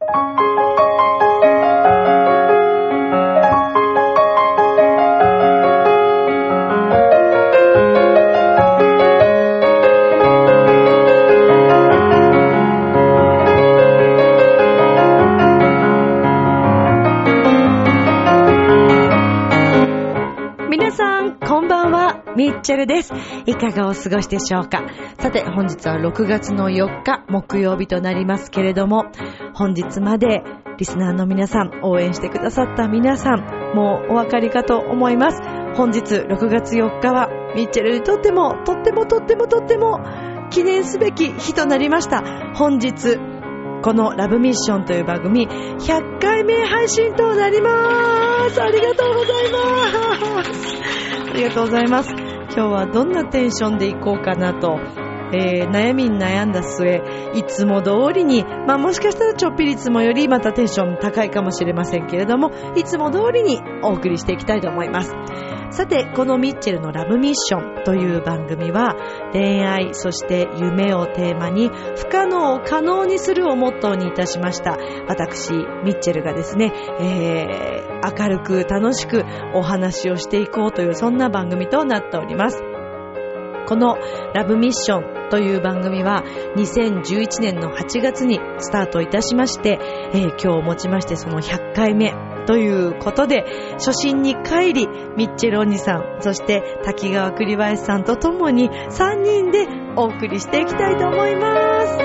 皆さん、こんばんは、ミッチェルです。いかがお過ごしでしょうかさて、本日は6月の4日、木曜日となりますけれども、本日までリスナーの皆さん、応援してくださった皆さん、もうお分かりかと思います。本日6月4日は、ミッチェルにとっても、とってもとってもとっても、記念すべき日となりました。本日、このラブミッションという番組、100回目配信となります。ありがとうございます。ありがとうございます。今日はどんなテンションでいこうかなと、えー悩みに悩んだ末、いつも通りに、まあもしかしたらちょっぴりいつもよりまたテンション高いかもしれませんけれども、いつも通りにお送りしていきたいと思います。さて、このミッチェルのラブミッションという番組は、恋愛、そして夢をテーマに、不可能を可能にするをモットーにいたしました。私、ミッチェルがですね、えー、明るく楽しくお話をしていこうという、そんな番組となっております。このラブミッションという番組は2011年の8月にスタートいたしまして、えー今日をもちましてその100回目ということで初心に帰りミッチェルお兄さんそして滝川栗林さんとともに3人でお送りしていきたいと思います。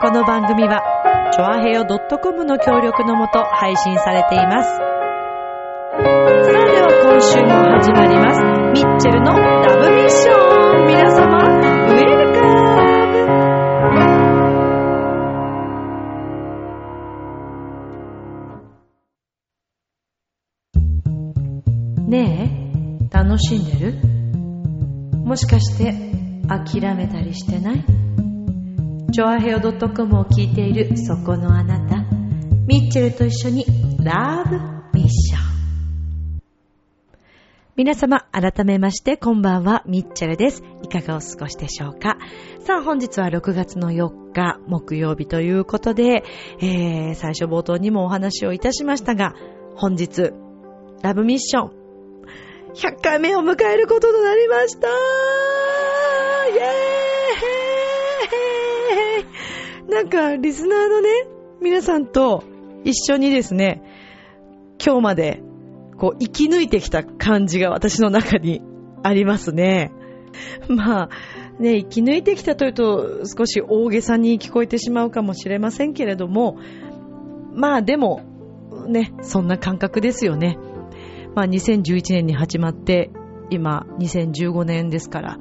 この番組はチョアヘヨ .com の協力のもと配信されています。今週も始まります。ミッチェルのラブミッション。皆様、ウェルカム。ねえ、楽しんでる？もしかして諦めたりしてない？チョアヘオ .com を聞いているそこのあなた、ミッチェルと一緒にラブ。皆様、改めまして、こんばんは、ミッチェルです。いかがお過ごしでしょうか？さあ、本日は6月の4日、木曜日ということで、えー、最初冒頭にもお話をいたしましたが、本日、ラブミッション、100回目を迎えることとなりました。イエーイ。なんか、リスナーのね、皆さんと一緒にですね、今日までこう、生き抜いてきた感じが私の中にありますね。まあ、ね、生き抜いてきたというと少し大げさに聞こえてしまうかもしれませんけれども、まあでも、ね、そんな感覚ですよね。まあ2011年に始まって、今2015年ですから、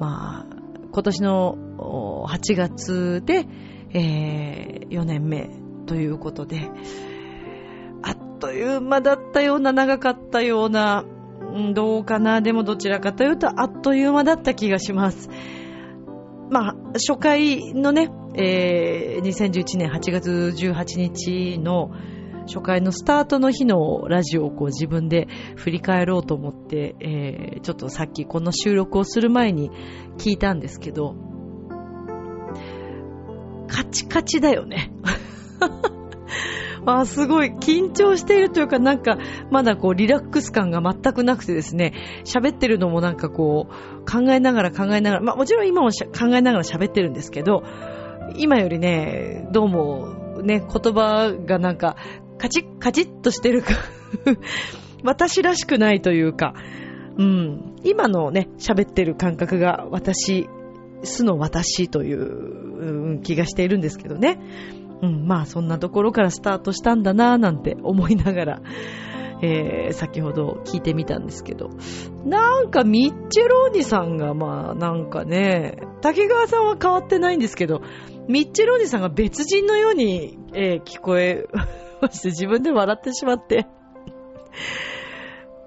まあ、今年の8月で、えー4年目ということで、という間だったような、長かったような、どうかな、でもどちらかというと、あっという間だった気がします。まあ、初回のね、えー2011年8月18日の初回のスタートの日のラジオをこう自分で振り返ろうと思って、えーちょっとさっきこの収録をする前に聞いたんですけど、カチカチだよね。あすごい。緊張しているというかなんかまだこうリラックス感が全くなくてですね、喋ってるのもなんかこう考えながら考えながら、まあもちろん今も考えながら喋ってるんですけど、今よりね、どうもね、言葉がなんかカチッカチッとしてるか、私らしくないというか、うん、今のね、喋ってる感覚が私、素の私という気がしているんですけどね。うん、まあそんなところからスタートしたんだなぁなんて思いながら、えー先ほど聞いてみたんですけど、なんかミッチェローニさんがまあなんかね、竹川さんは変わってないんですけど、ミッチェローニさんが別人のように、えー聞こえまして自分で笑ってしまって。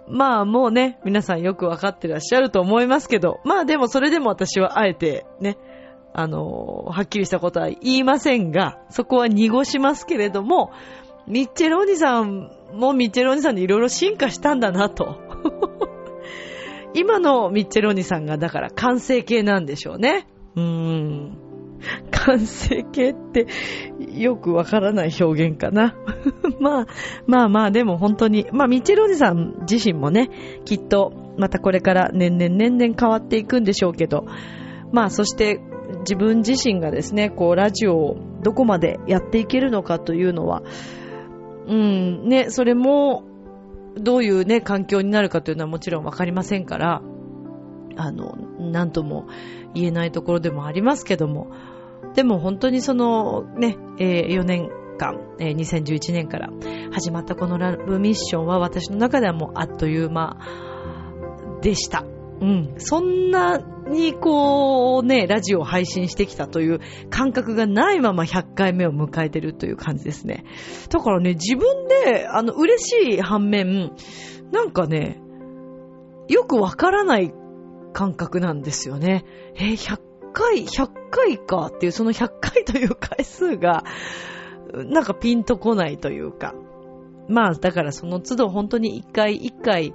まあもうね、皆さんよくわかってらっしゃると思いますけど、まあでもそれでも私はあえてね、あの、はっきりしたことは言いませんが、そこは濁しますけれども、ミッチェローニさんもミッチェローニさんでいろいろ進化したんだなと。今のミッチェローニさんがだから完成形なんでしょうね。うーん。完成形ってよくわからない表現かな。まあ、まあまあ、でも本当に、まあ、ミッチェルおじさん自身もね、きっとまたこれから年々年々変わっていくんでしょうけど、まあ、そして自分自身がですね、こう、ラジオをどこまでやっていけるのかというのは、うん、ね、それも、どういうね、環境になるかというのはもちろんわかりませんから、あの、なんとも言えないところでもありますけども、でも本当にそのね、えー、4年間、えー、2011年から始まったこのラブミッションは私の中ではもうあっという間でした。うん。そんなにこうね、ラジオを配信してきたという感覚がないまま100回目を迎えてるという感じですね。だからね、自分で、あの、嬉しい反面、なんかね、よくわからない感覚なんですよね。えー、100回、100回かっていう、その100回という回数が、なんかピンとこないというか。まあ、だからその都度本当に一回一回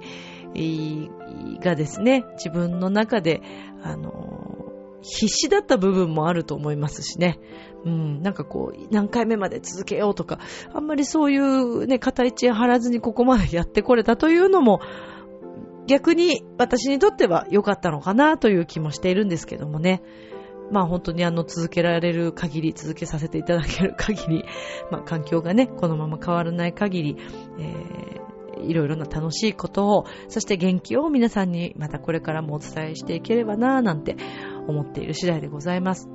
がですね、自分の中で、あの、必死だった部分もあると思いますしね。うん、なんかこう、何回目まで続けようとか、あんまりそういうね、片一円張らずにここまでやってこれたというのも、逆に私にとっては良かったのかなという気もしているんですけどもね。まあ本当にあの続けられる限り、続けさせていただける限り、まあ環境がね、このまま変わらない限り、え、いろいろな楽しいことを、そして元気を皆さんにまたこれからもお伝えしていければなぁなんて思っている次第でございます。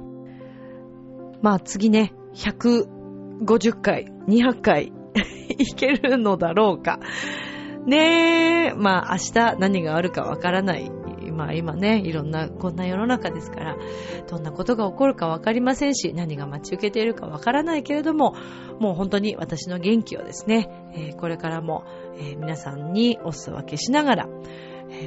まあ次ね、150回、200回 いけるのだろうか。ねえ、まあ明日何があるかわからない。まあ今ね、いろんな、こんな世の中ですから、どんなことが起こるかわかりませんし、何が待ち受けているかわからないけれども、もう本当に私の元気をですね、え、これからも、え、皆さんにお裾分けしながら、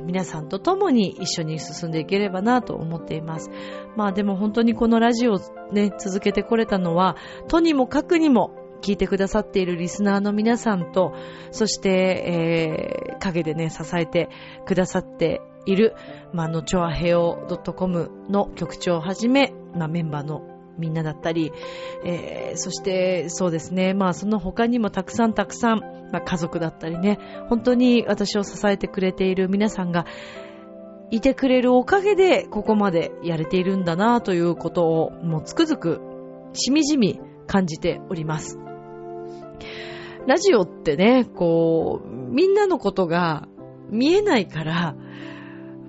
皆さんと共に一緒に進んでいければなと思っています。まあでも本当にこのラジオをね、続けてこれたのは、とにもかくにも聞いてくださっているリスナーの皆さんと、そして、えー、陰でね、支えてくださっている、まあ、の、チョアヘオ .com の局長をはじめ、まあ、メンバーのみんなだったり、えー、そしてそうですね、まあその他にもたくさんたくさん、まあ、家族だったりね、本当に私を支えてくれている皆さんがいてくれるおかげでここまでやれているんだなということをもうつくづくしみじみ感じております。ラジオってね、こう、みんなのことが見えないから、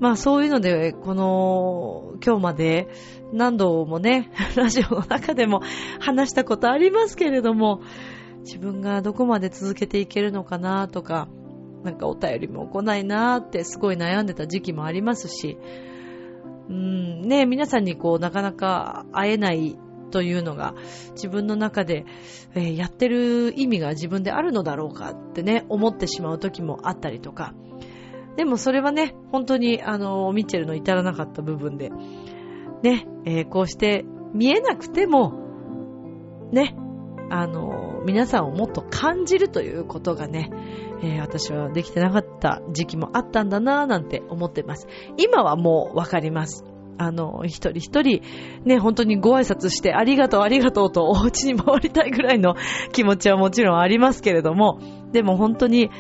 まあそういうので、この、今日まで何度もね、ラジオの中でも話したことありますけれども、自分がどこまで続けていけるのかなとか、なんかお便りも来ないなってすごい悩んでた時期もありますし、うん、ね、皆さんにこうなかなか会えないというのが自分の中で、えー、やってる意味が自分であるのだろうかってね、思ってしまう時もあったりとか。でもそれはね、本当にあの、ミッチェルの至らなかった部分で、ね、えー、こうして見えなくても、ね、あの、皆さんをもっと感じるということがね、えー、私はできてなかった時期もあったんだなぁなんて思ってます。今はもうわかります。あの、一人一人、ね、本当にご挨拶してありがとうありがとうとお家に回りたいぐらいの気持ちはもちろんありますけれども、でも本当に、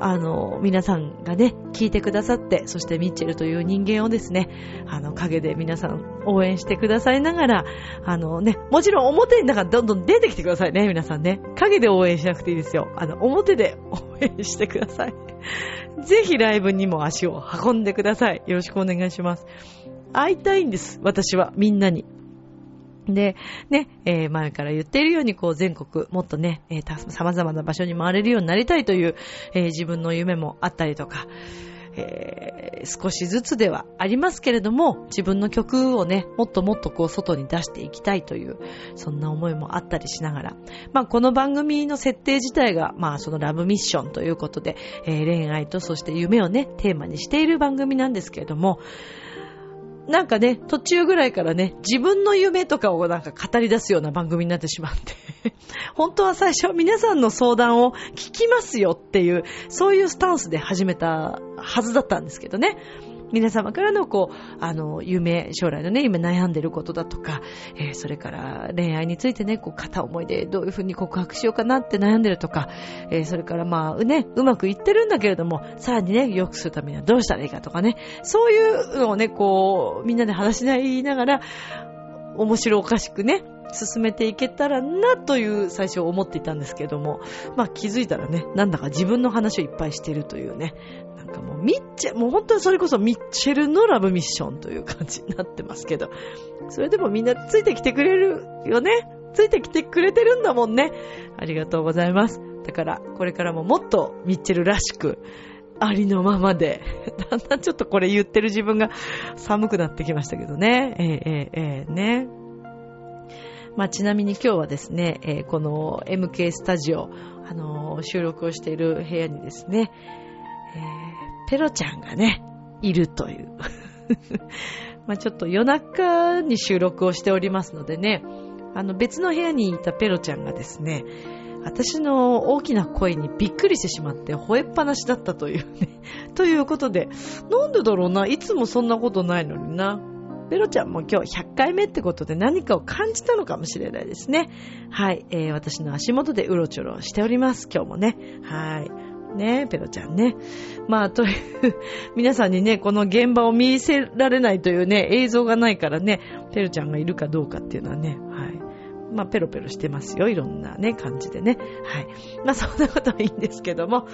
あの、皆さんがね、聞いてくださって、そしてミッチェルという人間をですね、あの、陰で皆さん応援してくださいながら、あのね、もちろん表になんかどんどん出てきてくださいね、皆さんね。陰で応援しなくていいですよ。あの、表で応援してください。ぜひライブにも足を運んでください。よろしくお願いします。会いたいんです。私は、みんなに。で、ね、えー、前から言っているように、こう、全国、もっとね、えー、様々な場所に回れるようになりたいという、えー、自分の夢もあったりとか、えー、少しずつではありますけれども、自分の曲をね、もっともっとこう、外に出していきたいという、そんな思いもあったりしながら、まあ、この番組の設定自体が、まあ、そのラブミッションということで、えー、恋愛とそして夢をね、テーマにしている番組なんですけれども、なんかね、途中ぐらいからね、自分の夢とかをなんか語り出すような番組になってしまって 本当は最初は皆さんの相談を聞きますよっていう、そういうスタンスで始めたはずだったんですけどね。皆様からのこう、あの、夢、将来のね、今悩んでることだとか、えー、それから恋愛についてね、こう、片思いでどういうふうに告白しようかなって悩んでるとか、えー、それからまあ、ね、うまくいってるんだけれども、さらにね、良くするためにはどうしたらいいかとかね、そういうのをね、こう、みんなで話し合いながら、面白おかしくね、進めていけたらなという最初思っていたんですけども、まあ気づいたらね、なんだか自分の話をいっぱいしてるというね、かもうミッチェ、もう本当にそれこそミッチェルのラブミッションという感じになってますけど、それでもみんなついてきてくれるよね。ついてきてくれてるんだもんね。ありがとうございます。だから、これからももっとミッチェルらしく、ありのままで、だんだんちょっとこれ言ってる自分が寒くなってきましたけどね。ええええええね。まあ、ちなみに今日はですね、えー、この MK スタジオ、あのー、収録をしている部屋にですね、えー、ペロちゃんがね、いるという。まあちょっと夜中に収録をしておりますのでね、あの別の部屋にいたペロちゃんがですね、私の大きな声にびっくりしてしまって吠えっぱなしだったというね。ということで、なんでだろうな、いつもそんなことないのにな。ペロちゃんも今日100回目ってことで何かを感じたのかもしれないですね。はい、えー、私の足元でうろちょろしております。今日もね。はい。ねペロちゃんね。まあ、という、皆さんにね、この現場を見せられないというね、映像がないからね、ペロちゃんがいるかどうかっていうのはね、はい。まあ、ペロペロしてますよ。いろんなね、感じでね。はい。まあ、そんなことはいいんですけども。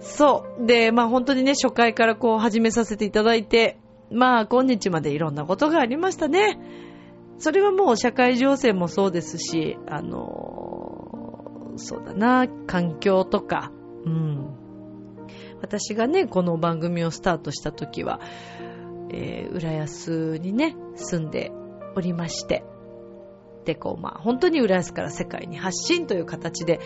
そう。で、まあ、本当にね、初回からこう始めさせていただいて、まあ、今日までいろんなことがありましたね。それはもう社会情勢もそうですし、あの、そうだな、環境とか、うん。私がね、この番組をスタートした時は、えー、浦安にね、住んでおりまして、で、こう、まあ、本当に浦安から世界に発信という形で、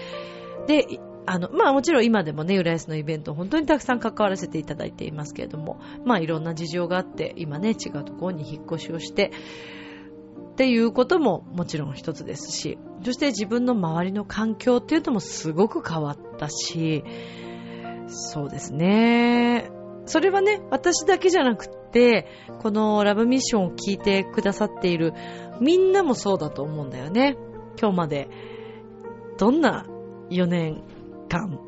で、あの、まあもちろん今でもね、浦安のイベント本当にたくさん関わらせていただいていますけれども、まあいろんな事情があって、今ね、違うところに引っ越しをして、っていうことももちろん一つですし、そして自分の周りの環境っていうのもすごく変わったし、そうですね。それはね、私だけじゃなくて、このラブミッションを聞いてくださっているみんなもそうだと思うんだよね。今日までどんな4年間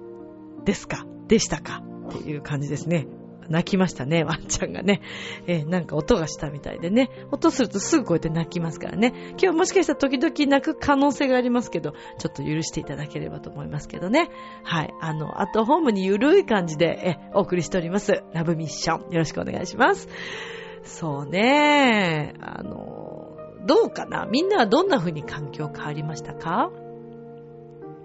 ですかでしたかっていう感じですね。泣きましたね、ワンちゃんがね。えー、なんか音がしたみたいでね。音するとすぐこうやって泣きますからね。今日もしかしたら時々泣く可能性がありますけど、ちょっと許していただければと思いますけどね。はい。あの、アットホームにゆるい感じで、え、お送りしております。ラブミッション。よろしくお願いします。そうね。あの、どうかな？みんなはどんな風に環境変わりましたか？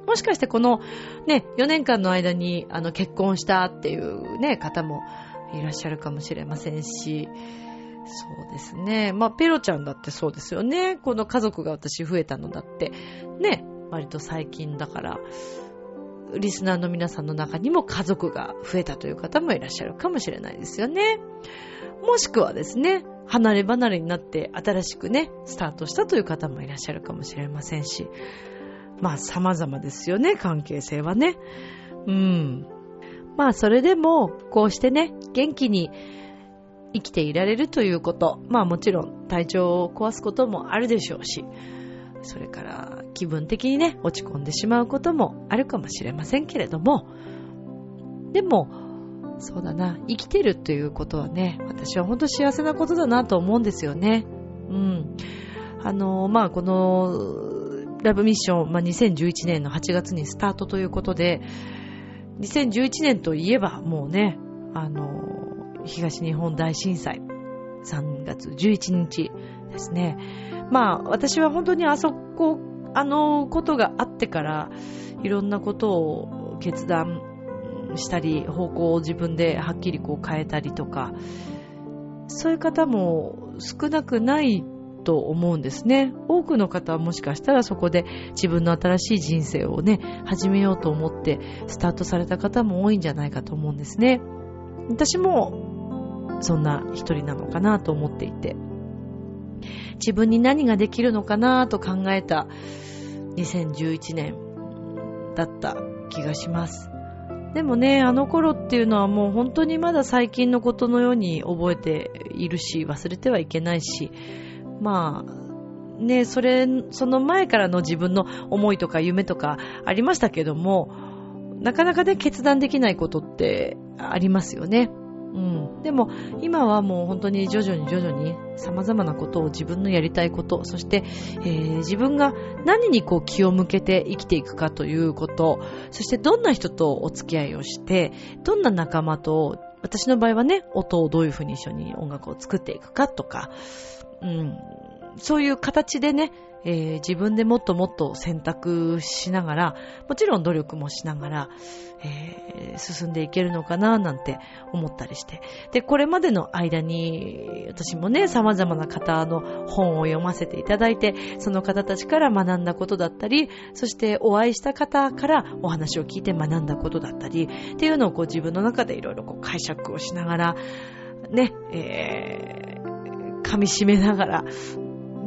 もしかしてこのね、4年間の間にあの結婚したっていうね、方もいらっしゃるかもしれませんし、そうですね。まあ、ペロちゃんだってそうですよね。この家族が私増えたのだって、ね、割と最近だから、リスナーの皆さんの中にも家族が増えたという方もいらっしゃるかもしれないですよね。もしくはですね、離れ離れになって新しくね、スタートしたという方もいらっしゃるかもしれませんし、まあ様々ですよね、関係性はね。うん。まあそれでも、こうしてね、元気に生きていられるということ、まあもちろん体調を壊すこともあるでしょうし、それから気分的にね、落ち込んでしまうこともあるかもしれませんけれども、でも、そうだな、生きてるということはね、私は本当幸せなことだなと思うんですよね。うん。あの、まあこの、ラブミッション、まあ、2011年の8月にスタートということで、2011年といえばもうね、あの、東日本大震災、3月11日ですね。まあ、私は本当にあそこ、あのことがあってから、いろんなことを決断したり、方向を自分ではっきりこう変えたりとか、そういう方も少なくないと思うんですね。多くの方はもしかしたらそこで自分の新しい人生をね、始めようと思ってスタートされた方も多いんじゃないかと思うんですね。私もそんな一人なのかなと思っていて、自分に何ができるのかなと考えた2011年だった気がします。でもね、あの頃っていうのはもう本当にまだ最近のことのように覚えているし、忘れてはいけないし、まあ、ね、それ、その前からの自分の思いとか夢とかありましたけども、なかなかね、決断できないことってありますよね。うん。でも、今はもう本当に徐々に徐々に様々なことを自分のやりたいこと、そして、えー、自分が何にこう気を向けて生きていくかということ、そしてどんな人とお付き合いをして、どんな仲間と、私の場合はね、音をどういうふうに一緒に音楽を作っていくかとか、うん、そういう形でね、えー、自分でもっともっと選択しながら、もちろん努力もしながら、えー、進んでいけるのかななんて思ったりして。で、これまでの間に、私もね、様々な方の本を読ませていただいて、その方たちから学んだことだったり、そしてお会いした方からお話を聞いて学んだことだったり、っていうのをこう自分の中でいろいろこう解釈をしながら、ね、えー、噛み締めながら、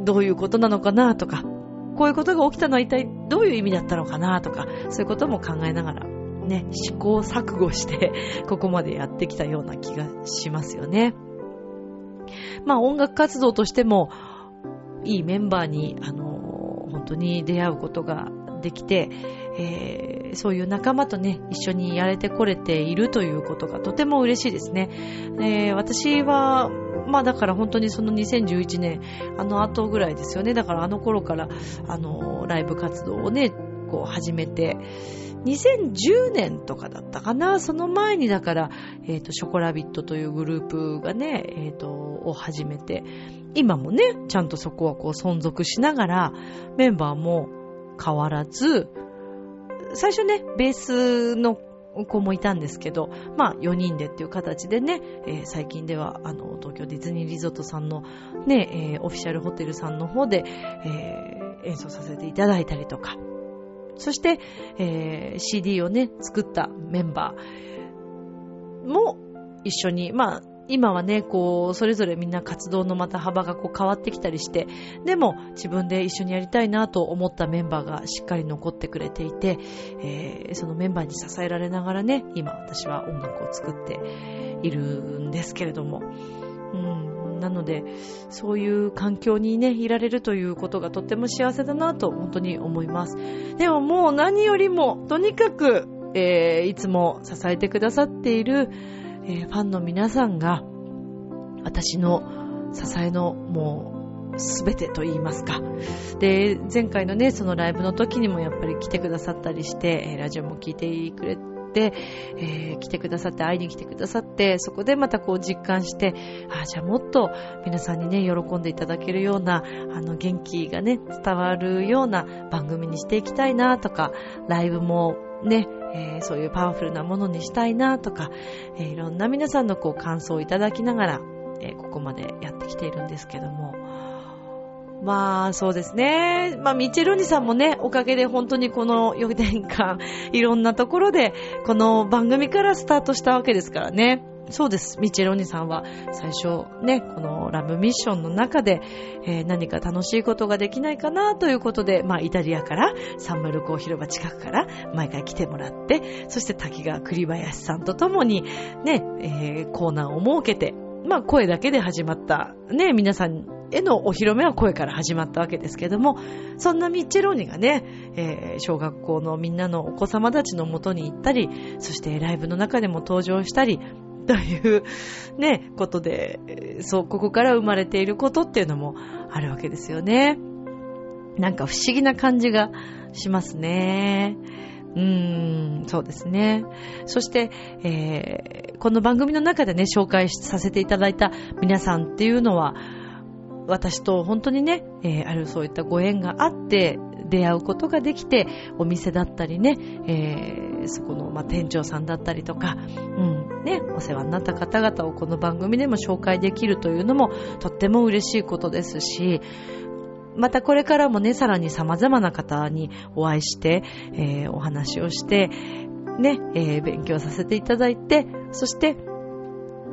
どういうことなのかなとか、こういうことが起きたのは一体どういう意味だったのかなとか、そういうことも考えながら、ね、試行錯誤して ここまでやってきたような気がしますよね。まあ音楽活動としても、いいメンバーに、あの、本当に出会うことができて、えー、そういう仲間とね、一緒にやれてこれているということがとても嬉しいですね。えー、私は、まあだから本当にその2011年、あの後ぐらいですよね。だからあの頃から、あの、ライブ活動をね、こう始めて、2010年とかだったかなその前にだから、えっ、ー、と、ショコラビットというグループがね、えっ、ー、と、を始めて、今もね、ちゃんとそこはこう存続しながら、メンバーも変わらず、最初ね、ベースの子もいたんですけど、まあ4人でっていう形でね、えー、最近ではあの東京ディズニーリゾートさんのね、えー、オフィシャルホテルさんの方で、えー、演奏させていただいたりとか、そして、え、CD をね、作ったメンバーも一緒に、まあ今はね、こう、それぞれみんな活動のまた幅がこう変わってきたりして、でも自分で一緒にやりたいなと思ったメンバーがしっかり残ってくれていて、えー、そのメンバーに支えられながらね、今私は音楽を作っているんですけれども、うん、なので、そういう環境にね、いられるということがとっても幸せだなと本当に思います。でももう何よりも、とにかく、えー、いつも支えてくださっている、えー、ファンの皆さんが、私の支えのもう、すべてと言いますか。で、前回のね、そのライブの時にもやっぱり来てくださったりして、ラジオも聞いてくれて、えー、来てくださって、会いに来てくださって、そこでまたこう実感して、あじゃあもっと皆さんにね、喜んでいただけるような、あの、元気がね、伝わるような番組にしていきたいなとか、ライブもね、えー、そういうパワフルなものにしたいなとか、えー、いろんな皆さんのこう感想をいただきながら、えー、ここまでやってきているんですけども、まあ、そうですね。まあ、ミチェルニさんもね、おかげで本当にこの4年間、いろんなところで、この番組からスタートしたわけですからね。そうです。ミチェロニさんは最初ね、このラブミッションの中で、えー、何か楽しいことができないかなということで、まあイタリアからサンマルコ広場近くから毎回来てもらって、そして滝川栗林さんと共にね、えー、コーナーを設けて、まあ声だけで始まったね、皆さんへのお披露目は声から始まったわけですけども、そんなミッチェローニがね、えー、小学校のみんなのお子様たちのもとに行ったり、そしてライブの中でも登場したり、というね、ことで、そう、ここから生まれていることっていうのもあるわけですよね。なんか不思議な感じがしますね。うーん、そうですね。そして、えー、この番組の中でね、紹介させていただいた皆さんっていうのは、私と本当にね、えー、あるそういったご縁があって、出会うことができて、お店だったりね、えー、そこの、まあ、店長さんだったりとか、うん、ね、お世話になった方々をこの番組でも紹介できるというのも、とっても嬉しいことですし、またこれからもね、さらに様々な方にお会いして、えー、お話をして、ね、えー、勉強させていただいて、そして、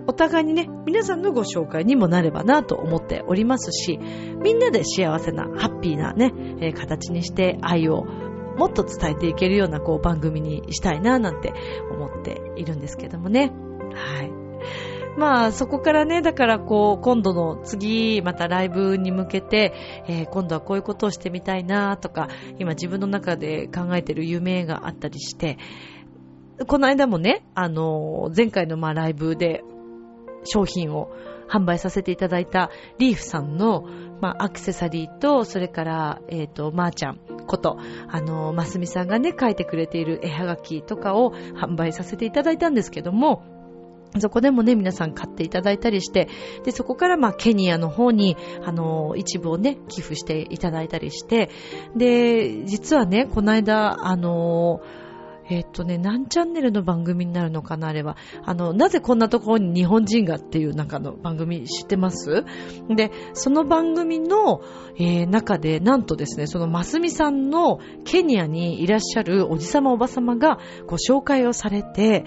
お互いにね、皆さんのご紹介にもなればなと思っておりますし、みんなで幸せな、ハッピーなね、えー、形にして愛をもっと伝えていけるようなこう番組にしたいななんて思っているんですけどもね。はい。まあそこからね、だからこう今度の次またライブに向けて、えー、今度はこういうことをしてみたいなとか、今自分の中で考えてる夢があったりして、この間もね、あのー、前回のまあライブで商品を販売させていただいたリーフさんの、まあ、アクセサリーと、それから、えっ、ー、と、まー、ちゃんこと、あの、ますみさんがね、書いてくれている絵はがきとかを販売させていただいたんですけども、そこでもね、皆さん買っていただいたりして、で、そこからまあ、ケニアの方に、あの、一部をね、寄付していただいたりして、で、実はね、この間、あの、えっ、とね、何チャンネルの番組になるのかな、あれは。あの、なぜこんなところに日本人がっていう中の番組知ってます？で、その番組の、えー、中で、なんとですね、そのますみさんのケニアにいらっしゃるおじさまおばさまがご紹介をされて、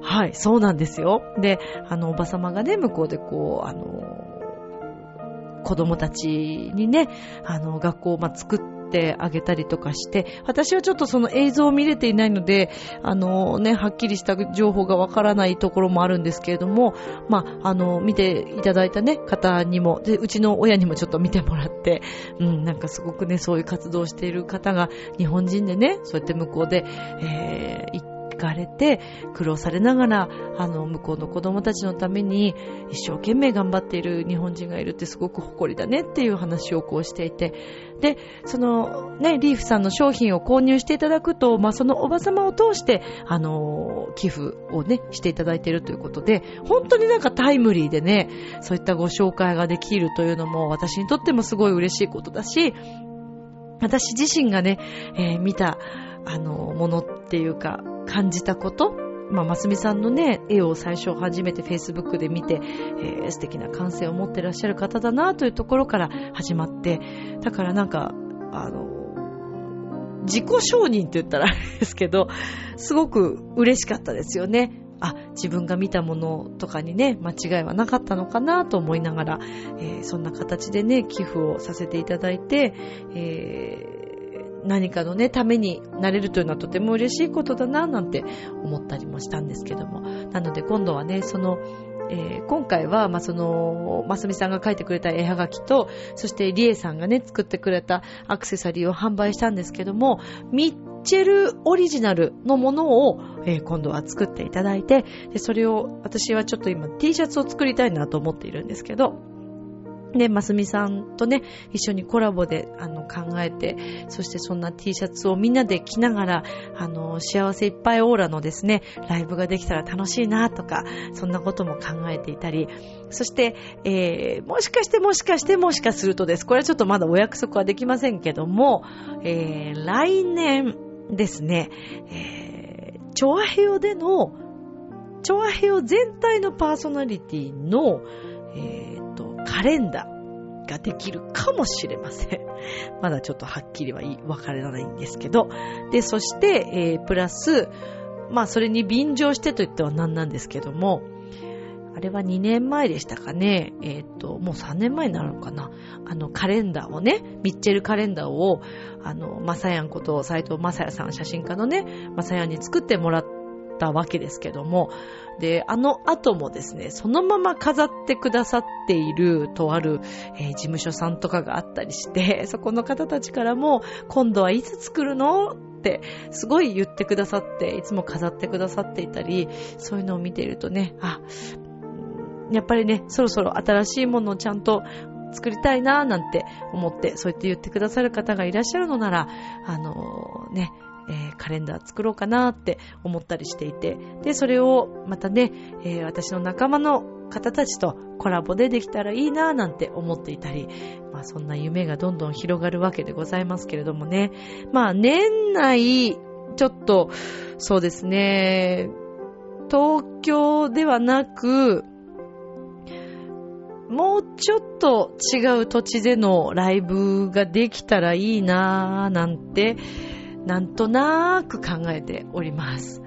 はい、そうなんですよ。で、あの、おばさまがね、向こうでこう、あの、子供たちにね、あの、学校を、ま作って、てあげたりとかして、私はちょっとその映像を見れていないので、あのね、はっきりした情報がわからないところもあるんですけれども、まあ、あの、見ていただいたね、方にも、で、うちの親にもちょっと見てもらって、うん、なんかすごくね、そういう活動をしている方が、日本人でね、そうやって向こうで、えー、かれて、苦労されながら、あの、向こうの子供たちのために一生懸命頑張っている日本人がいるってすごく誇りだねっていう話をこうしていて、で、そのね、リーフさんの商品を購入していただくと、まあ、そのおばさまを通して、あの、寄付をね、していただいているということで、本当になんかタイムリーでね、そういったご紹介ができるというのも私にとってもすごい嬉しいことだし、私自身がね、えー、見た、あの、ものっていうか、感じたこと、まあ、ますみさんのね、絵を最初初めて Facebook で見て、えー、素敵な感性を持ってらっしゃる方だなというところから始まって、だからなんか、あの、自己承認って言ったら あれですけど、すごく嬉しかったですよね。あ、自分が見たものとかにね、間違いはなかったのかなと思いながら、えー、そんな形でね、寄付をさせていただいて、え何かのね、ためになれるというのはとても嬉しいことだな、なんて思ったりもしたんですけども。なので今度はね、その、えー、今回は、まあ、その、ますみさんが書いてくれた絵はがきと、そしてリエさんがね、作ってくれたアクセサリーを販売したんですけども、ミッチェルオリジナルのものを、えー、今度は作っていただいて、で、それを私はちょっと今 T シャツを作りたいなと思っているんですけど、で、ますみさんとね、一緒にコラボで、あの、考えて、そしてそんな T シャツをみんなで着ながら、あの、幸せいっぱいオーラのですね、ライブができたら楽しいなとか、そんなことも考えていたり、そして、えー、もしかしてもしかしてもしかするとです。これはちょっとまだお約束はできませんけども、えー、来年ですね、えー、チョアヘヨでの、チョアヘヨ全体のパーソナリティの、えー、カレンダーができるかもしれません。まだちょっとはっきりはわからないんですけど。で、そして、えー、プラス、まあ、それに便乗してと言っては何なんですけども、あれは2年前でしたかね。えっ、ー、と、もう3年前になるのかな。あの、カレンダーをね、ミッチェルカレンダーを、あの、まさやんこと斎藤まさやさん、写真家のね、まさやんに作ってもらったわけですけども、で、あの後もですね、そのまま飾ってくださっているとある、えー、事務所さんとかがあったりして、そこの方たちからも、今度はいつ作るの？ってすごい言ってくださって、いつも飾ってくださっていたり、そういうのを見ているとね、あ、やっぱりね、そろそろ新しいものをちゃんと作りたいなぁなんて思って、そう言って言ってくださる方がいらっしゃるのなら、あのー、ね、えー、カレンダー作ろうかなって思ったりしていて、で、それをまたね、えー、私の仲間の方たちとコラボでできたらいいななんて思っていたり、まあそんな夢がどんどん広がるわけでございますけれどもね。まあ年内、ちょっと、そうですね、東京ではなく、もうちょっと違う土地でのライブができたらいいなぁなんてなんとなく考えております。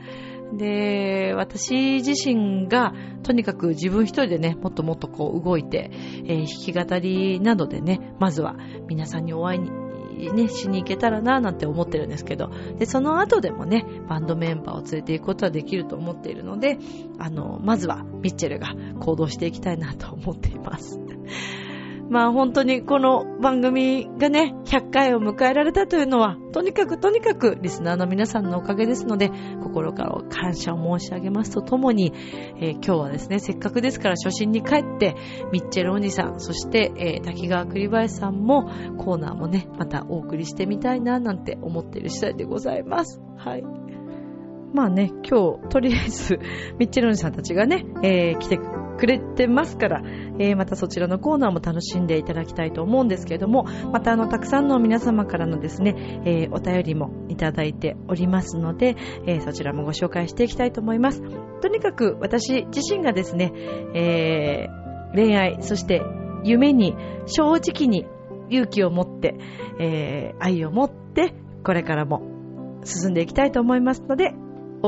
で、私自身がとにかく自分一人でね、もっともっとこう動いて、えー、弾き語りなどでね、まずは皆さんにお会いりね、しに行けたらななんて思ってるんですけど、で、その後でもね、バンドメンバーを連れて行くことはできると思っているので、あの、まずはミッチェルが行動していきたいなと思っています。まあ本当にこの番組がね、100回を迎えられたというのは、とにかくとにかくリスナーの皆さんのおかげですので、心から感謝を申し上げますとともに、えー、今日はですね、せっかくですから初心に帰って、ミッチェルお兄さん、そして、えー、滝川栗林さんもコーナーもね、またお送りしてみたいななんて思っている次第でございます。はい。まあね、今日、とりあえず、ミッチェルお兄さんたちがね、えー、来てくれてますから、えー、またそちらのコーナーも楽しんでいただきたいと思うんですけれども、またあの、たくさんの皆様からのですね、えー、お便りもいただいておりますので、えー、そちらもご紹介していきたいと思います。とにかく私自身がですね、え恋愛、そして夢に正直に勇気を持って、え愛を持って、これからも進んでいきたいと思いますので、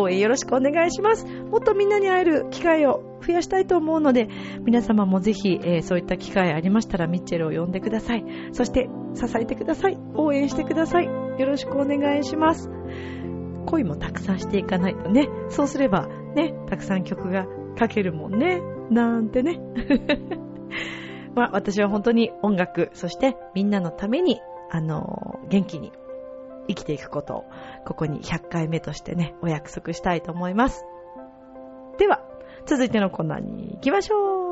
応援よろしくお願いします。もっとみんなに会える機会を増やしたいと思うので、皆様もぜひ、えー、そういった機会ありましたらミッチェルを呼んでください。そして支えてください。応援してください。よろしくお願いします。恋もたくさんしていかないとね。そうすればね、たくさん曲が書けるもんね。なんてね。まあ私は本当に音楽、そしてみんなのために、あのー、元気に生きていくことを、ここに100回目としてね、お約束したいと思います。では、続いてのコーナーに行きましょう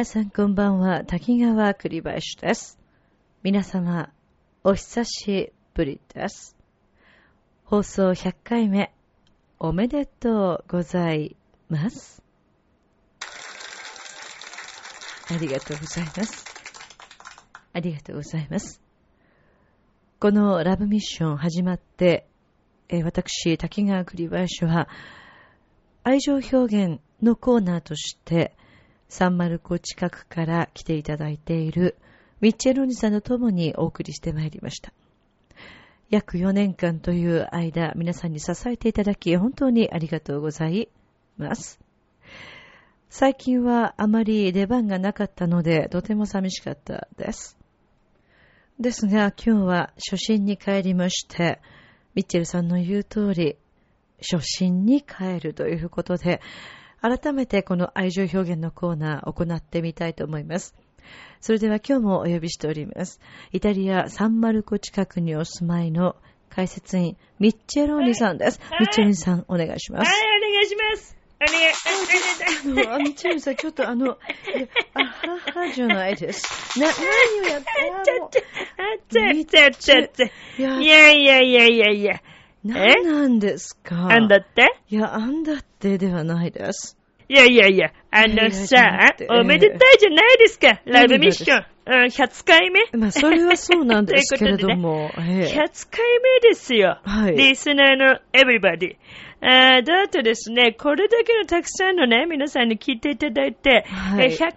皆さんこんばんは、滝川栗林です。皆様、お久しぶりです。放送100回目、おめでとうございます。ありがとうございます。ありがとうございます。このラブミッション始まって、え私、滝川栗林は、愛情表現のコーナーとして、サンマルコ近くから来ていただいているミッチェルお兄さんと共にお送りしてまいりました。約4年間という間、皆さんに支えていただき、本当にありがとうございます。最近はあまり出番がなかったので、とても寂しかったです。ですが、今日は初心に帰りまして、ミッチェルさんの言う通り、初心に帰るということで、改めてこの愛情表現のコーナーを行ってみたいと思います。それでは今日もお呼びしております。イタリア・サンマルコ近くにお住まいの解説員、ミッチェローニさんです。ミッチェローニさん、お願いします。はい、お願いします。お願い、お願い。あの、ミッチェローニさん、ちょっとあの、あははじゃないです。な、何をやってあちゃっちゃ、あちゃっちゃっちゃっちゃ。いやいやいやいやいや。何なんですか？あんだって？いや、あんだってではないです。いやいやいや、あのさ、おめでたいじゃないですか、ライブミッション。うん、100回目？まあ、それはそうなんですけれども。ね、100回目ですよ。はい。リスナーのエブリバディ。あだとですね、これだけのたくさんのね、皆さんに聞いていただいて、はい、100回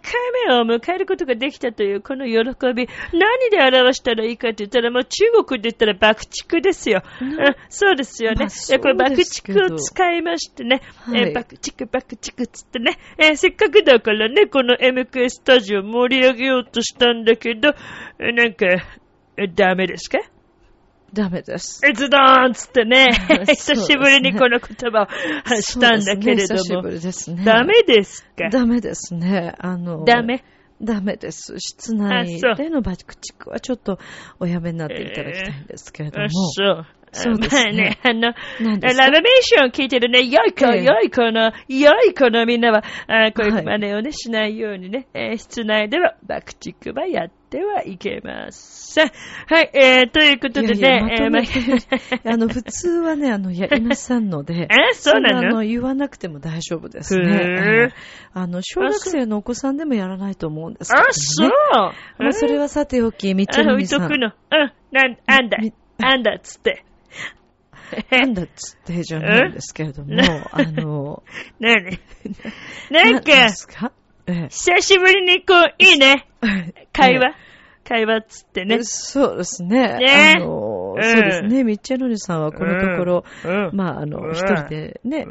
目を迎えることができたというこの喜び、何で表したらいいかって言ったら、もう中国で言ったら爆竹ですよ。うん、そうですよね。まあ、これ爆竹を使いましてね、はい、え爆竹爆竹つってね、えー、せっかくだからね、この MK スタジオ盛り上げようとしたんだけど、なんか、ダメですか？ダメです。ズドーンつって ね、久しぶりにこの言葉をしたんだけれども。久しぶりですね。ダメですかダメですね。あの、ダメダメです。室内での爆竹はちょっとおやめになっていただきたいんですけれども。そう。ですね。まあね、あの、ラブメーション聞いてるね、良い子、良い子の、良い子のみんなは、あこういう真似をね、しないようにね、えー、室内では爆竹はやってはいけません。はい、えー、ということでね、えー、まあ、あの、普通はね、あの、やりなさんので、え、そうなの？あの、言わなくても大丈夫ですね。あの、小学生のお子さんでもやらないと思うんですけど、ね、あ、そう。まあ、それはさておき、みちょみさん。あ、置いとくの。うん、なん、あんだ、あんだっつって。なんだっつってじゃないんですけれども、あの、なになんか、久しぶりにこう、いいね。会話？会話っつってね。そうですね。ね。あの、そうですね。ミッチェロニさんはこのところ、まあ、あの、一人でね、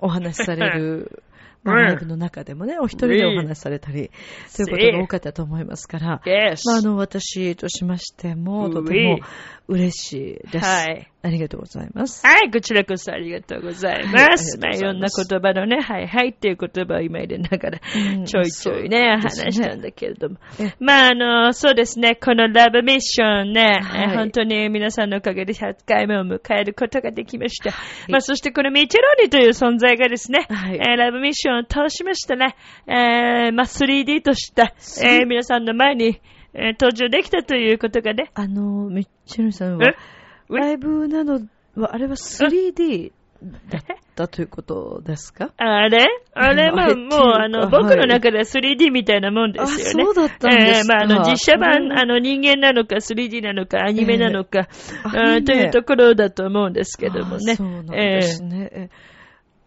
お。話しされるまあ、ライブの中でもね、お一人でお話しされたり、ということが多かったと思いますから、まあ、あの、私としましても、とても嬉しいです。はい。ありがとうございます。はい、こちらこそありがとうございます。まあ、いろんな言葉のね、はいはいっていう言葉を今入れながら、ちょいちょいね、話したんだけれども。まあ、あの、そうですね、このラブミッションね、本当に皆さんのおかげで100回目を迎えることができました。まあ、そしてこのミチェローニという存在がですね、えラブミッションを通しましたね、えまあ、3D とした、え皆さんの前に、え登場できたということがね。あの、ミッチェローニさんは、ライブなどは、あれは 3D だったということですか？あれ？あれも、もう、あの、僕の中では 3D みたいなもんですよね。そうだったんですか、えー、まあ、あの、実写版、あの、人間なのか 3D なのかアニメなのか、えー、というところだと思うんですけどもね。そうなんですね。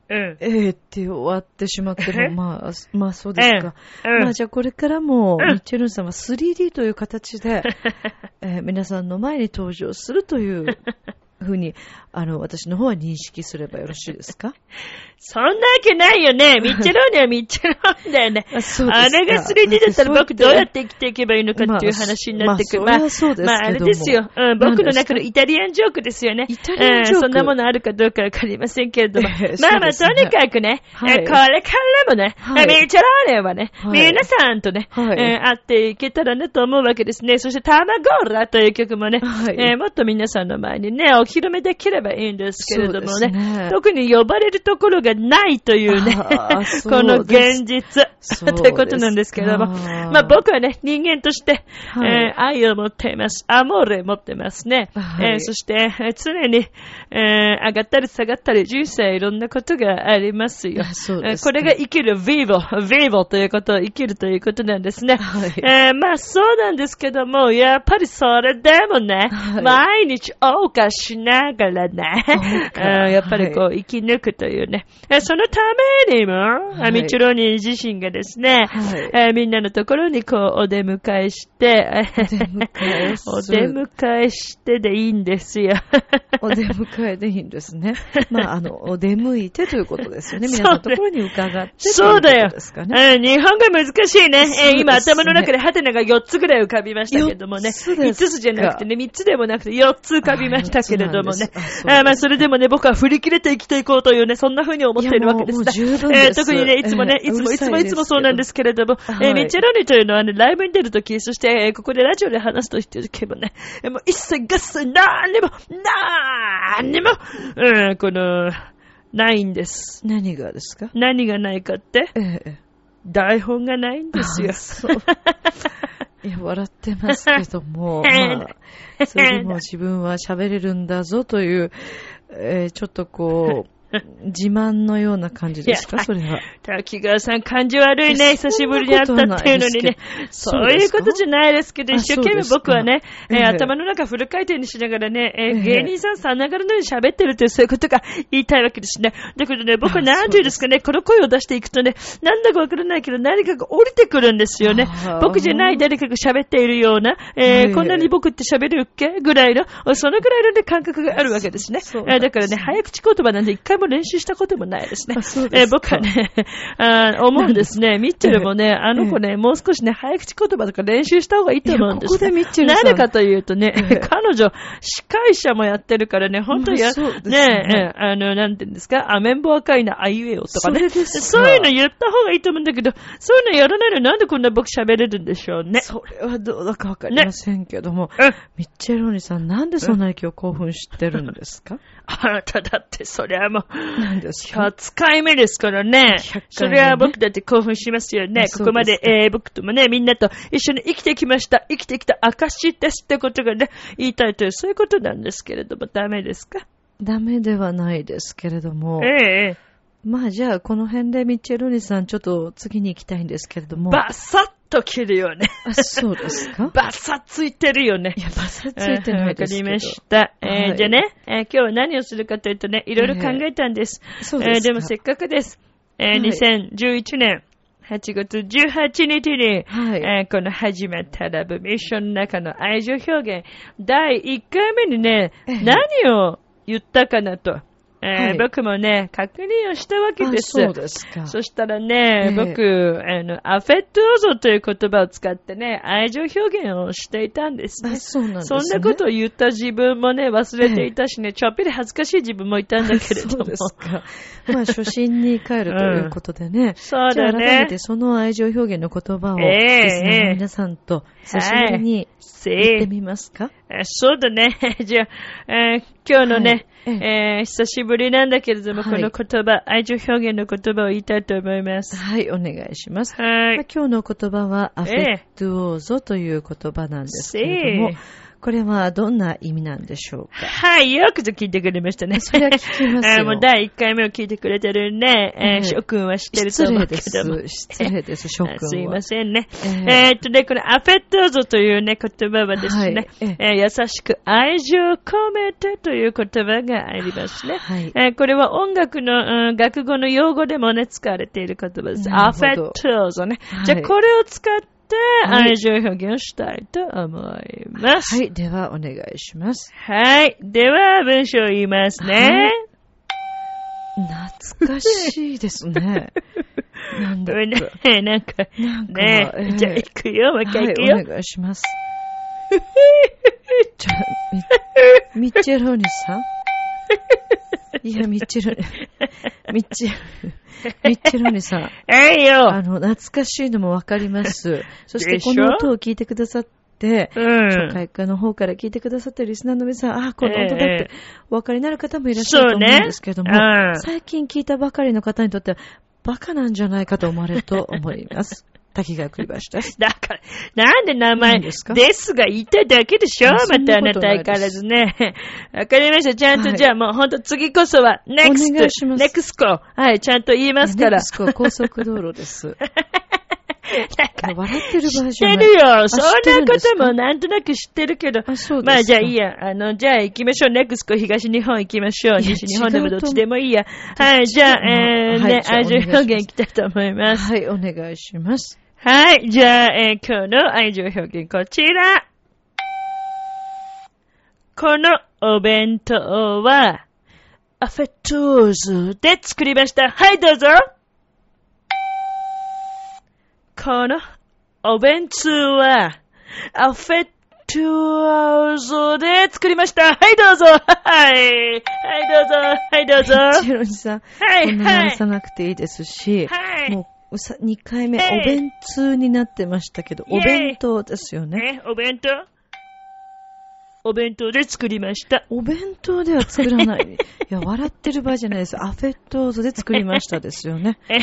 えええって終わってしまっても、まあ、まあそうですか。うん、まあじゃあこれからも、ミッチェルンさんは 3D という形で、えー、皆さんの前に登場するというふうに、あの、私の方は認識すればよろしいですか？そんなわけないよね。ミッチェローニはミッチェローニだよね。あ そうあれが 3D だったら僕どうやって生きていけばいいのかっていう話になってくる。まあ、まあ、そうですまあ、あれですよ。うん、僕の中のイタリアンジョークですよね。イタリアンジョーク、うん、そんなものあるかどうかわかりませんけれども。まあまあ、とにかくね、はい、これからもね、はい、ミッチェローニはね、はい、皆さんとね、はい、えー、会っていけたらねと思うわけですね。そして、タマゴーラという曲もね、はい、えー、もっと皆さんの前にね、お披露目できればいいんですけれどもね、ね。特に呼ばれるところがないというね、この現実。ということなんですけれども、まあ僕はね、人間として、はい、えー、愛を持っています。アモーレ持ってますね。はい、えー、そして、常に、えー、上がったり下がったり、人生いろんなことがありますよ。すね、これが生きる vivo、vivo ということを生きるということなんですね。はい、えー、まあそうなんですけども、やっぱりそれでもね、毎日謳歌しながらね、やっぱりこう生き抜くというね、そのためにも、はい、ミチロニ自身がですね、はい、えー、みんなのところにこうお出迎えして、お出迎えしてでいいんですよ。お出迎えでいいんですね。まあ、あの、お出向いてということですよね。皆さんのところに伺ってそうだよ。日本語難しいね。えー、今頭の中でハテナが4つぐらい浮かびましたけどもね。5つじゃなくてね、3つでもなくて4つ浮かびましたけれどもね。あまあ、それでもね、僕は振り切れて生きていこうというね、そんな風に思っているわけです。十分です。えー、特にね、いつもね、いつもいつもいつもそうなんですけれども、えー、ミッチェロニというのはね、ライブに出るとき、そして、えー、ここでラジオで話すときけばね、えー、もう一切合切なんにも、なんにも、うん、この、ないんです。何がですか？何がないかって、えー、台本がないんですよ。いや、笑ってますけども、まあ、それでも自分は喋れるんだぞという、えー、ちょっとこう、自慢のような感じですかそれは。滝川さん、感じ悪いね。久しぶりに会ったっていうのにね。そういうことじゃないですけど、一生懸命僕はね、えー、頭の中フル回転にしながらね、えー、芸人さんさながらのように喋ってるという、そういうことが言いたいわけですね。だけどね、僕はなんていうんですかね、この声を出していくとね、なんだかわからないけど、何かが降りてくるんですよね。僕じゃない誰かが喋っているような、えー、こんなに僕って喋るっけぐらいの、そのぐらいの、ね、感覚があるわけですね。だからね、早口言葉なんで一回回も練習したこともないですね。すえー、僕はね、あ思うんですね。ミッチェルもね、あの子ね、もう少しね、早口言葉とか練習した方がいいと思うんです、ここでミッチェルなぜかというとね、彼女、司会者もやってるからね、本当にや、まあ、ね。ね、あの、なんていうんですか、アメンボ赤いな、あいうえおとかね。そういうの言った方がいいと思うんだけど、そういうのやらないのなんでこんな僕喋れるんでしょうね。それはどうだかわかりませんけども、ね、ミッチェルお兄さん、なんでそんなに今日興奮してるんですか？あなただってそれはもう、何ですか ?100 回目ですからね。それは僕だって興奮しますよね。ここまで、えー、僕ともね、みんなと一緒に生きてきました。生きてきた証ですってことがね、言いたいという、そういうことなんですけれども、ダメですか？ダメではないですけれども。ええまあじゃあ、この辺でミッチェルニさん、ちょっと次に行きたいんですけれども。バサッと切るよね。あ、そうですか？バサついてるよね。いや、バサついてないですけど。わかりました。えー、はい、じゃあね、えー、今日は何をするかというとね、いろいろ考えたんです。えー、そうですえー、でもせっかくです。えー、はい、2011年。8月18日に、はいえー、この始まったラブミッションの中の愛情表現、第1回目にね、何を言ったかなと。えーはい、僕もね、確認をしたわけです。そうですか。そしたらね、えー、僕、あの、アフェットーゾという言葉を使ってね、愛情表現をしていたんですね。そうなんです、ね、そんなことを言った自分もね、忘れていたしね、えー、ちょっぴり恥ずかしい自分もいたんだけれども。そうですか。まあ、初心に帰るということでね。うん、そうだね。改めてその愛情表現の言葉を、えー、皆さんと久しぶりに言ってみますか、えー、そうだね。じゃあ、えー、今日のね、はい、えー、久しぶりなんだけれども、はい、この言葉、愛情表現の言葉を言いたいと思います。はい、お願いします。はい。今日の言葉は、 affettuo so という言葉なんですけれども、えーこれはどんな意味なんでしょうか？はい、よくぞ聞いてくれましたね。それは聞きますよ。もう第1回目を聞いてくれてるね、えー、諸君は知ってると思うけども。失礼です、諸君は。すいませんね。えー、えー、っとね、この affettuoso というね、言葉はですね、はい、えー、優しく愛情を込めてという言葉がありますね。はい、えー、これは音楽の、うん、楽語の用語でもね、使われている言葉です。アフェットーゾね。はい、じゃあこれを使って、愛情表現をしたいと思います。はい。では、お願いします。はい。では、文章を言いますね。懐かしいですね。なんだろう。ね、なんか、なんかね、えー、じゃあ行くよ、もう一回行くよ。はい、お願いします。じゃあ、み、ミッチェローニさんいや、ミッチェロ、ミッチェロ、ミッチェローニさん。えいよ。あの、懐かしいのもわかります。そしてこの音を聞いてくださって、うん、初回家の方から聞いてくださってるリスナーの皆さん、ああ、この音だって、お分かりになる方もいらっしゃると思うんですけども、ね。うん、最近聞いたばかりの方にとっては、バカなんじゃないかと思われると思います。滝川栗橋です。だから、なんで名前ですですが言っただけでしょ？またあなた相変わらずね。わかりました。ちゃんと、じゃあもうほんと次こそは、ネクスト、ネクスコ。はい、ちゃんと言いますから。ネクスコ高速道路です。なんか笑ってるバージョン。知ってるよ。そんなこともなんとなく知ってるけど。あ、そうまあじゃあいいや。あの、じゃあ行きましょう。ネクスコ東日本行きましょう。西日本でもどっちでもいいや。はい、じゃあ、えー、ね、愛情表現行きたいと思います。はい、お願いします。はい。じゃあ、えー、今日の愛情表現こちら。このお弁当は、アフェトーズで作りました。はい、どうぞ。このお弁当は、アフェトーズで作りました。はい、どうぞ。はい。はい、どうぞ。はい、どうぞ。ジロニさん。はい、こんな話さなくていいですし、はい。もう2回目、お弁当になってましたけど、お弁当ですよね。お弁当？お弁当で作りました。お弁当では作らない。いや、笑ってる場合じゃないです。アフェットーゾで作りましたですよね。え？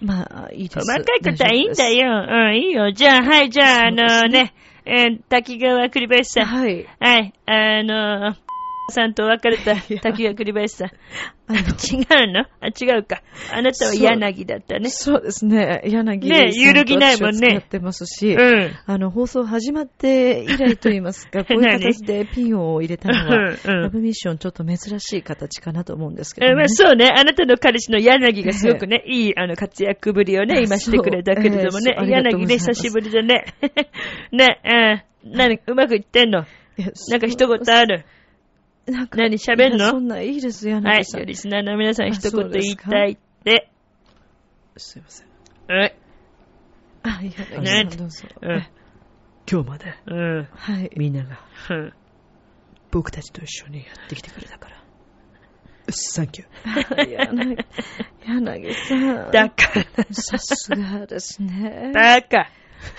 まあ、いいです。細かいことはいいんだよ。うん、いいよ。じゃあ、はい、じゃあ、あのね、えー、滝川栗林さん。はい。はい、あのさんと別れた滝川栗林さん。あの、違うの？あ、違うか。あなたは柳だったね。そうですね。柳ね、揺るぎないもんね。やってますし、うん。あの、放送始まって以来と言いますか、こういう形でピンを入れたのは、うん、ラブミッションちょっと珍しい形かなと思うんですけど、ね。まあ、そうね。あなたの彼氏の柳がすごくね、いい、あの、活躍ぶりをね、今してくれたけれどもね。柳ね、久しぶりだね。ね、えー、何、うまくいってんの？なんか一言ある？なんか何喋んの？そんないいですよ、はい。リスナーの皆さんあ一言言いたいって。すいません。はい。あ、いや、ねどうぞ。うん。今日までうん。はい。みんながうん僕たちと一緒にやってきてくれたから。サンキュー。柳柳さん。だから、さすがですね。バカ。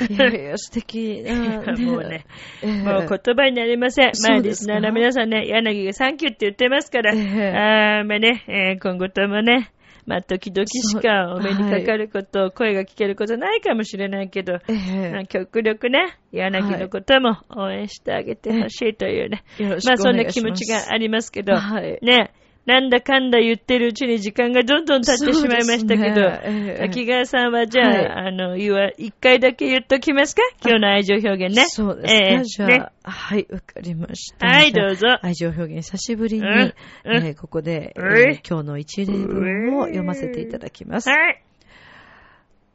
いやいや、素敵。な、もうね、ええもう言葉になりません。まあ、リスナーの皆さんね、柳がサンキューって言ってますから、ええ。あーまあね、えー今後ともね、まあ、時々しかお目にかかること、声が聞けることないかもしれないけど、ええ。まあ極力ね、柳のことも応援してあげてほしいというね、よろしまあそんない気持ちがありますけど、はい。ね、なんだかんだ言ってるうちに時間がどんどん経ってしまいましたけど、ねええ滝川さんはじゃあ、はいあの、言わ、一回だけ言っときますか？今日の愛情表現ね。そうですか、ええじゃあ、ねはい、わかりました。はいどうぞ愛情表現久しぶりに、うんうんえーここで、えーうん今日の一例文を読ませていただきます。はい。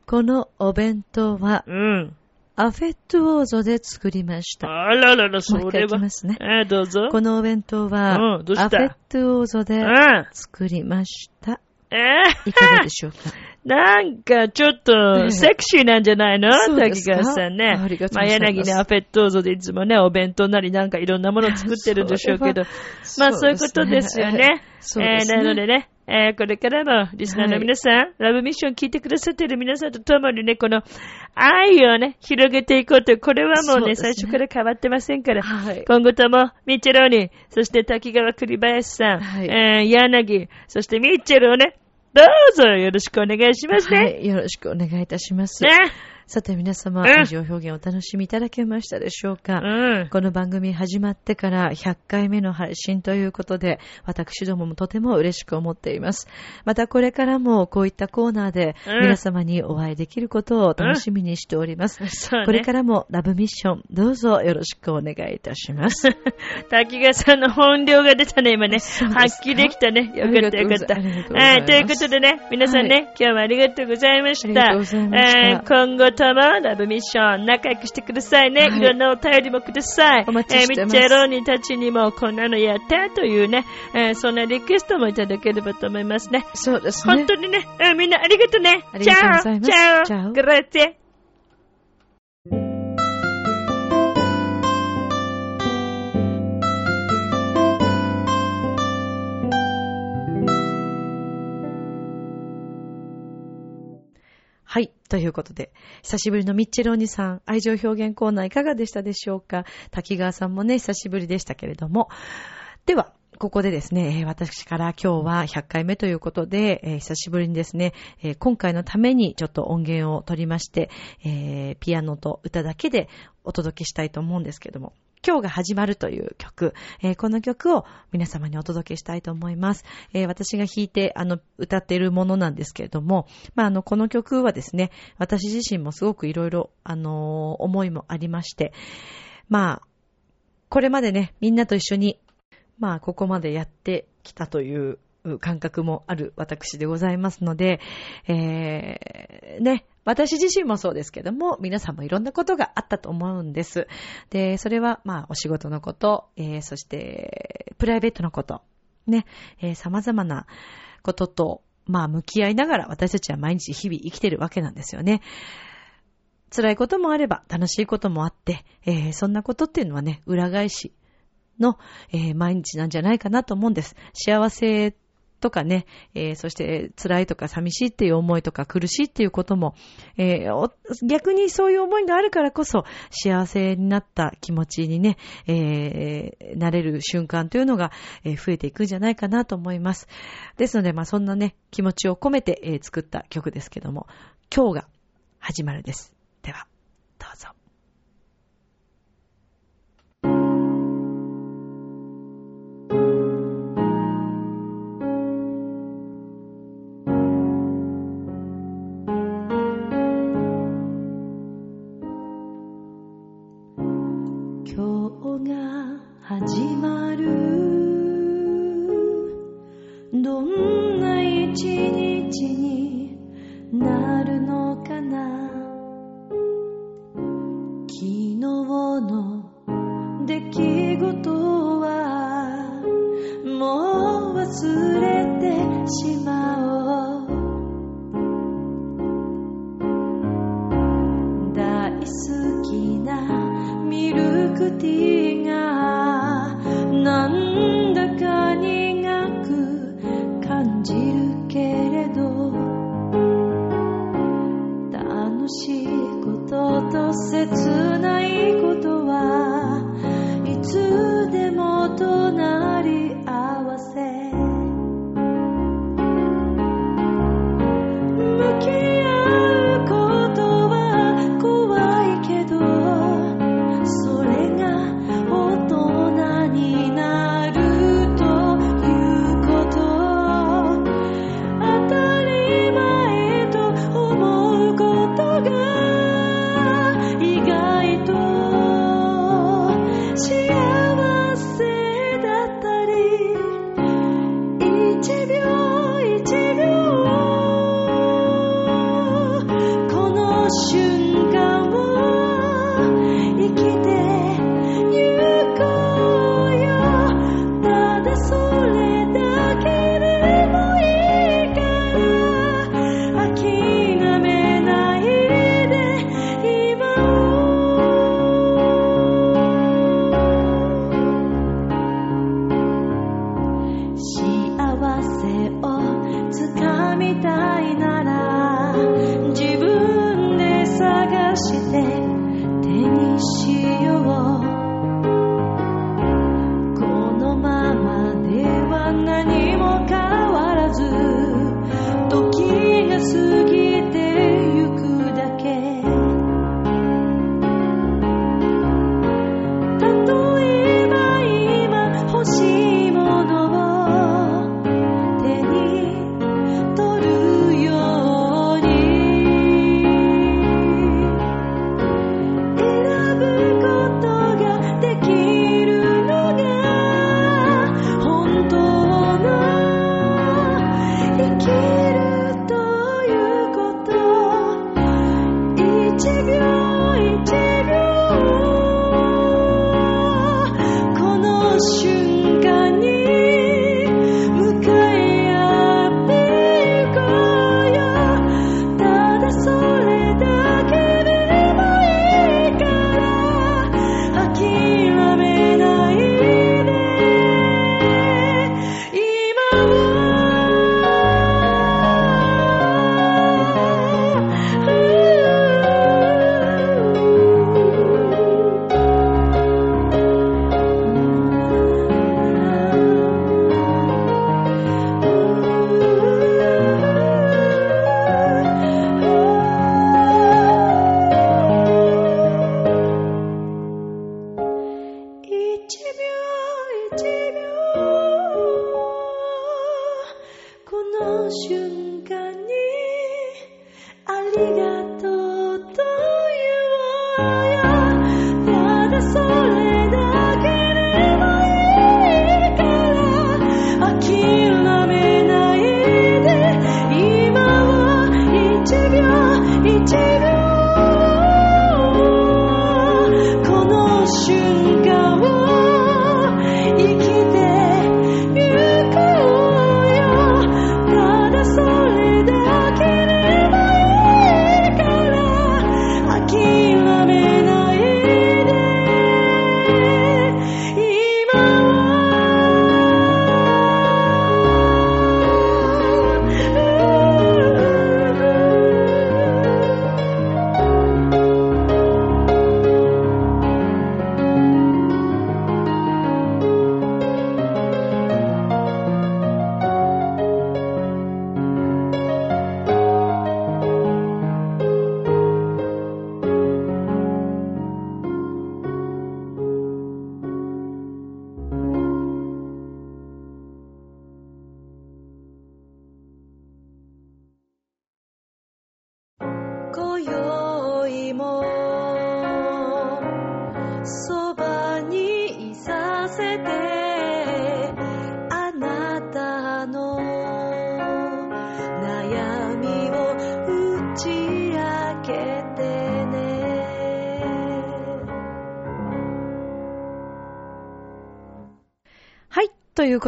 このお弁当は、うん。アフェットオーゾで作りました。あららら、それは。ますねあどうぞ。このお弁当は、うんどうした？アフェットオーゾでうん。作りました。えいかがでしょうか？なんか、ちょっえと、えセクシーなんじゃないの？そうですか？滝川さんね。ありがとうまあ、ございます柳ね、アペットーゾでいつもね、お弁当なりなんかいろんなものを作ってるんでしょうけど。まあ、そういうことですよね。えーそうですねなのでね、えーこれからも、リスナーの皆さん、ラブミッション聞いてくださっている皆さんと共にね、この愛をね、広げていこうとこれはもうね、そうね最初から変わってませんから、はい今後とも、ミッチェローニ、そして滝川栗林さん、はいえー柳、そしてミッチェルをね、どうぞよろしくお願いしますね。はい、よろしくお願いいたします。ね。さて皆様、うん愛情表現をお楽しみいただけましたでしょうか、うん。この番組始まってから100回目の配信ということで、私どももとても嬉しく思っています。またこれからもこういったコーナーでうん皆様にお会いできることを楽しみにしております。そうね。これからもラブミッションどうぞよろしくお願いいたします。滝川さんの本領が出たね、今ね。そうできたね。よかったよかった。とうございますはい、ということでね、皆さんね、今日はありがとうございました。ありがとうございましたえー今後ともラブミッション仲良くしてくださいね。はい。いろんなお便りもください。お待ちしてます。えーミッチェローニたちにもこんなのやったというね、えーそんなリクエストもいただければと思いますね。そうですね。本当にね、うんみんなありがとうね。ありがとうございます。チャオ。チャオ。グラッはい。ということで、久しぶりのミッチェルお兄さん、愛情表現コーナーいかがでしたでしょうか？滝川さんもね、久しぶりでしたけれども。では、ここでですね、私から今日は100回目ということで、えー久しぶりにですね、えー今回のためにちょっと音源を取りまして、えーピアノと歌だけでお届けしたいと思うんですけども、今日が始まるという曲、えーこの曲を皆様にお届けしたいと思います。えー私が弾いて、あの、歌っているものなんですけれども、まあ、あの、この曲はですね、私自身もすごくいろいろ、あのー思いもありまして、まあ、これまでね、みんなと一緒に、まあ、ここまでやってきたという感覚もある私でございますので、えー、ね、私自身もそうですけども、皆さんもいろんなことがあったと思うんです。で、それは、まあ、お仕事のこと、えー、そして、プライベートのこと、ね、えー、様々なことと、まあ、向き合いながら私たちは毎日日々生きてるわけなんですよね。辛いこともあれば楽しいこともあって、えーそんなことっていうのはね、裏返しの、えー毎日なんじゃないかなと思うんです。幸せとかね、えーそして辛いとか寂しいっていう思いとか苦しいっていうことも、えー逆にそういう思いがあるからこそ幸せになった気持ちにね、えーなれる瞬間というのが、増えていくんじゃないかなと思います。ですので、まあそんなね、気持ちを込めて、作った曲ですけども、今日が始まるです。では、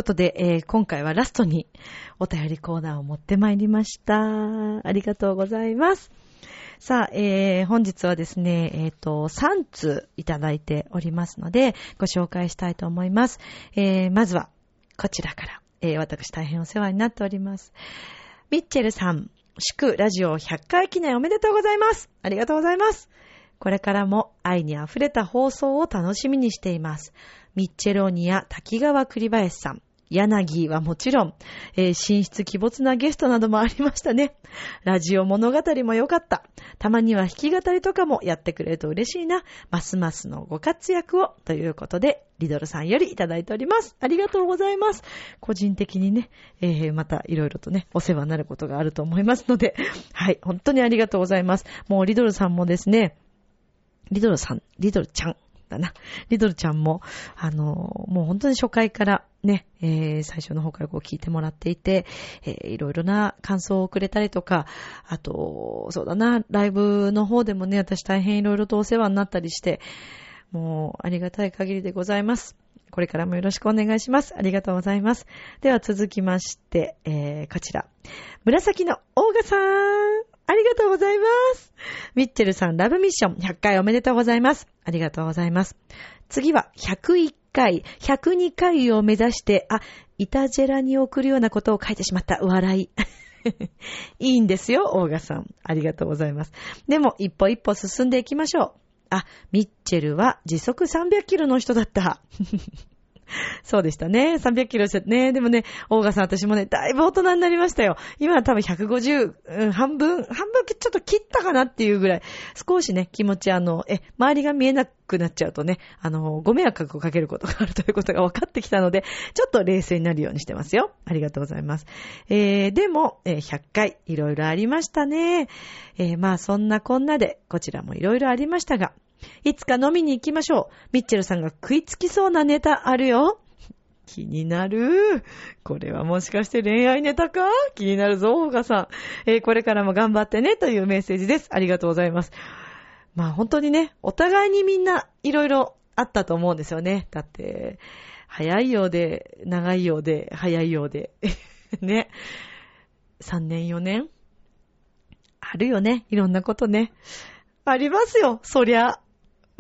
ことで、えー今回はラストにお便りコーナーを持ってまいりました。ありがとうございます。さあ、えー、本日はですね、えっ、ー、と、3通いただいておりますので、ご紹介したいと思います。えー、まずは、こちらから、えー、私大変お世話になっております。ミッチェルさん、祝ラジオ100回記念おめでとうございます。ありがとうございます。これからも愛に溢れた放送を楽しみにしています。ミッチェローニや滝川栗林さん、柳はもちろん、えー、寝室鬼没なゲストなどもありましたね。ラジオ物語も良かった。たまには弾き語りとかもやってくれると嬉しいな。ますますのご活躍を。ということで、リドルさんよりいただいております。ありがとうございます。個人的にね、えー、またいろいろとね、お世話になることがあると思いますので、はい、本当にありがとうございます。もうリドルさんもですね、リドルさん、リドルちゃん、だな。リドルちゃんも、あの、もう本当に初回からね、えー、最初の方からこう聞いてもらっていて、えー、いろいろな感想をくれたりとか、あと、そうだな、ライブの方でもね、私大変いろいろとお世話になったりして、もうありがたい限りでございます。これからもよろしくお願いします。ありがとうございます。では続きまして、えー、こちら。紫のオーガさん。ありがとうございます。ミッチェルさん、ラブミッション100回おめでとうございます。ありがとうございます。次は101回、102回を目指して、あ、イタジェラに送るようなことを書いてしまった。笑い。いいんですよ、オーガさん。ありがとうございます。でも、一歩一歩進んでいきましょう。あ、ミッチェルは時速300キロの人だった。そうでしたね。300キロしてね。でもね、大賀さん私もね、だいぶ大人になりましたよ。今は多分150、うん、半分、半分ちょっと切ったかなっていうぐらい、少しね、気持ちあの、え、周りが見えなくなっちゃうとね、あの、ご迷惑をかけることがあるということが分かってきたので、ちょっと冷静になるようにしてますよ。ありがとうございます。えー、でも、えー、100回、いろいろありましたね。えー、まあ、そんなこんなで、こちらもいろいろありましたが、いつか飲みに行きましょう。ミッチェルさんが食いつきそうなネタあるよ。気になる。これはもしかして恋愛ネタか？気になるぞ、オーガさん。えー、これからも頑張ってねというメッセージです。ありがとうございます。まあ本当にね、お互いにみんないろいろあったと思うんですよね。だって、早いようで、長いようで、早いようで。ね。3年4年？あるよね。いろんなことね。ありますよ、そりゃ。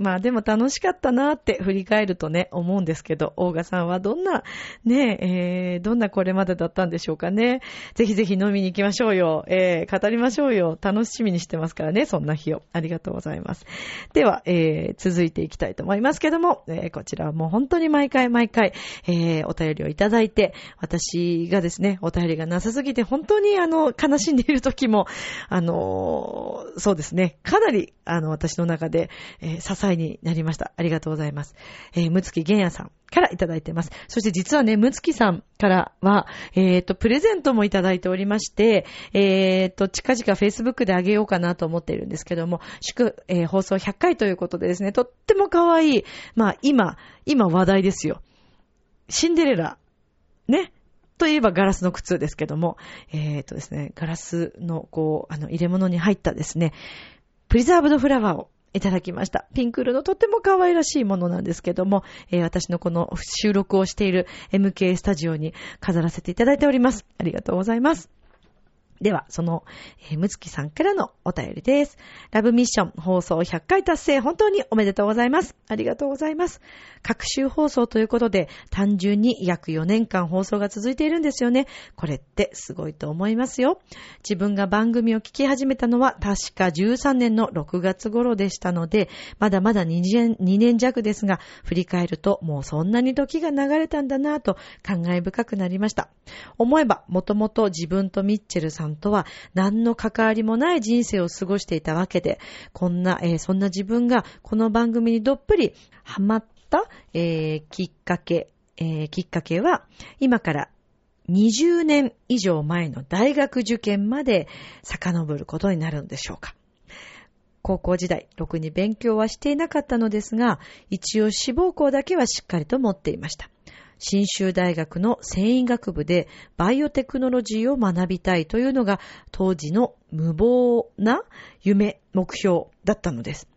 まあでも楽しかったなって振り返るとね、思うんですけど、大賀さんはどんな、ねえ、えー、どんなこれまでだったんでしょうかね。ぜひぜひ飲みに行きましょうよ。えー、語りましょうよ。楽しみにしてますからね、そんな日を。ありがとうございます。では、えー、続いていきたいと思いますけども、えー、こちらはもう本当に毎回毎回、えー、お便りをいただいて、私がですね、お便りがなさすぎて、本当にあの、悲しんでいる時も、あの、そうですね、かなり、あの、私の中で、えー、支えになりました。ありがとうございます。えー、むつきげんやさんからいただいてます。そして実はね、むつきさんからは、えっ、ー、と、プレゼントもいただいておりまして、えっ、ー、と、近々 Facebook であげようかなと思っているんですけども、祝、えー、放送100回ということでですね、とっても可愛い、まあ、今、今話題ですよ。シンデレラ、ね、といえばガラスの靴ですけども、えっ、ー、とですね、ガラスのこう、あの入れ物に入ったですね、プリザーブドフラワーをいただきました。ピンク色のとっても可愛らしいものなんですけども、えー、私のこの収録をしている MK スタジオに飾らせていただいております。ありがとうございます。では、その、えー、むつきさんからのお便りです。ラブミッション放送100回達成、本当におめでとうございます。ありがとうございます。各週放送ということで、単純に約4年間放送が続いているんですよね。これってすごいと思いますよ。自分が番組を聞き始めたのは、確か13年の6月頃でしたので、まだまだ2年 ,2 年弱ですが、振り返ると、もうそんなに時が流れたんだなぁと感慨深くなりました。思えば、もともと自分とミッチェルさんんとは何の関わりもない人生を過ごしていたわけで、こんな、えー、そんな自分がこの番組にどっぷりハマった、えー、きっかけ、えー、きっかけは、今から20年以上前の大学受験まで遡ることになるんでしょうか。高校時代、ろくに勉強はしていなかったのですが、一応志望校だけはしっかりと持っていました。新州大学の繊維学部でバイオテクノロジーを学びたいというのが当時の無謀な夢、目標だったのです。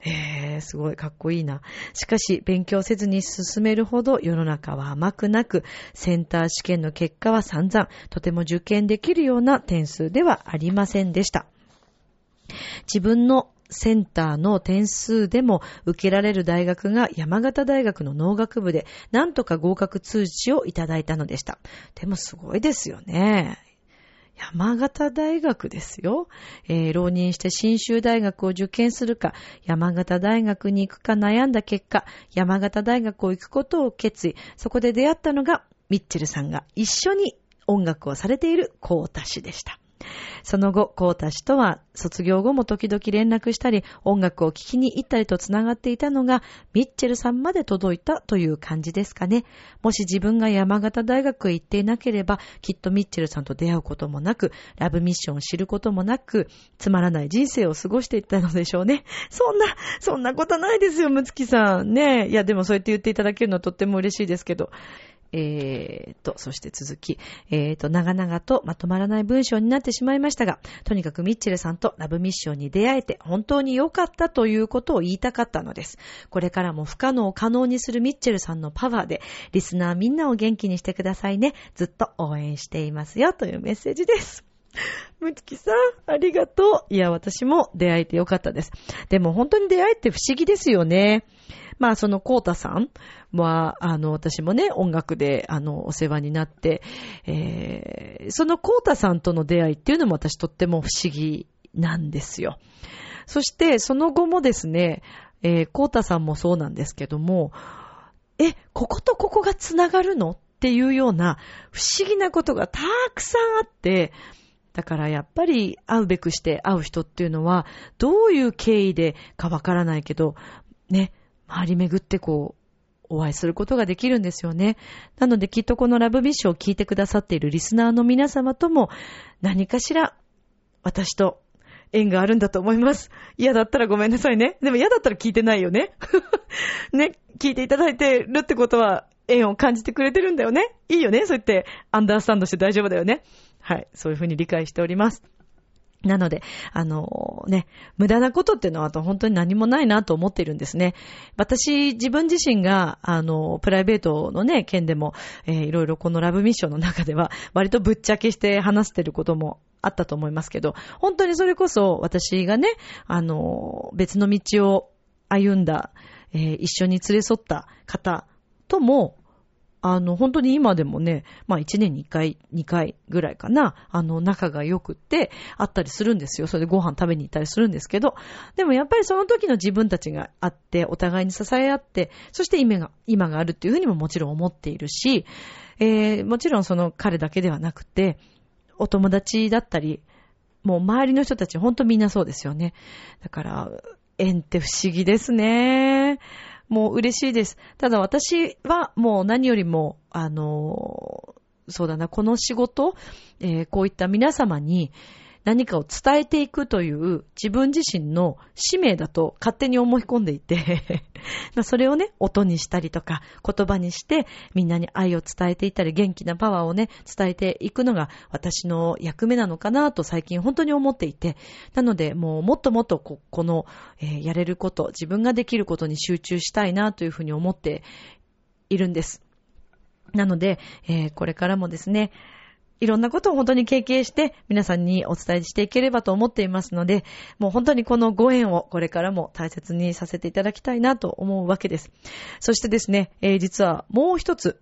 へえ、すごいかっこいいな。しかし、勉強せずに進めるほど世の中は甘くなく、センター試験の結果は散々、とても受験できるような点数ではありませんでした。自分のセンターの点数でも受けられる大学が山形大学の農学部で、なんとか合格通知をいただいたのでした。でもすごいですよね。山形大学ですよ。えー、浪人して新州大学を受験するか、山形大学に行くか悩んだ結果、山形大学を行くことを決意。そこで出会ったのが、ミッチェルさんが一緒に音楽をされているコータ氏でした。その後、コータ氏とは卒業後も時々連絡したり、音楽を聴きに行ったりと繋がっていたのが、ミッチェルさんまで届いたという感じですかね。もし自分が山形大学へ行っていなければ、きっとミッチェルさんと出会うこともなく、ラブミッションを知ることもなく、つまらない人生を過ごしていったのでしょうね。そんな、そんなことないですよ、むつきさん。ねいや、でもそうやって言っていただけるのはとっても嬉しいですけど。えー、と、そして続き、えーと、長々とまとまらない文章になってしまいましたが、とにかくミッチェルさんとラブミッションに出会えて本当に良かったということを言いたかったのです。これからも不可能を可能にするミッチェルさんのパワーで、リスナーみんなを元気にしてくださいね。ずっと応援していますよ、というメッセージです。むつきさん、ありがとう。いや、私も出会えてよかったです。でも本当に出会えて不思議ですよね。まあ、そのコータさんは、あの、私もね、音楽で、あの、お世話になって、えー、そのコータさんとの出会いっていうのも私とっても不思議なんですよ。そして、その後もですね、えー、コータさんもそうなんですけども、え、こことここがつながるのっていうような不思議なことがたくさんあって、だからやっぱり会うべくして会う人っていうのは、どういう経緯でかわからないけど、ね、回り巡ってこう、お会いすることができるんですよね。なのできっとこのラブビッシュを聞いてくださっているリスナーの皆様とも何かしら私と縁があるんだと思います。嫌だったらごめんなさいね。でも嫌だったら聞いてないよね。ね、聞いていただいてるってことは縁を感じてくれてるんだよね。いいよね。そうやってアンダースタンドして大丈夫だよね。はい。そういうふうに理解しております。なので、あのね、無駄なことっていうのは本当に何もないなと思ってるんですね。私、自分自身が、あの、プライベートのね、件でも、えー、いろいろこのラブミッションの中では、割とぶっちゃけして話してることもあったと思いますけど、本当にそれこそ私がね、あの、別の道を歩んだ、えー、一緒に連れ添った方とも、あの、本当に今でもね、まあ一年に一回、二回ぐらいかな、あの、仲が良くって、あったりするんですよ。それでご飯食べに行ったりするんですけど、でもやっぱりその時の自分たちがあって、お互いに支え合って、そして今が、今があるっていうふうにももちろん思っているし、えー、もちろんその彼だけではなくて、お友達だったり、もう周りの人たち本当みんなそうですよね。だから、縁って不思議ですね。もう嬉しいです。ただ私はもう何よりも、あの、そうだな、この仕事、えー、こういった皆様に何かを伝えていくという自分自身の使命だと勝手に思い込んでいて それをね、音にしたりとか言葉にしてみんなに愛を伝えていったり元気なパワーをね、伝えていくのが私の役目なのかなと最近本当に思っていて、なのでもうもっともっとここの、えー、やれること、自分ができることに集中したいなというふうに思っているんです。なので、えー、これからもですね、いろんなことを本当に経験して皆さんにお伝えしていければと思っていますので、もう本当にこのご縁をこれからも大切にさせていただきたいなと思うわけです。そしてですね、えー、実はもう一つ、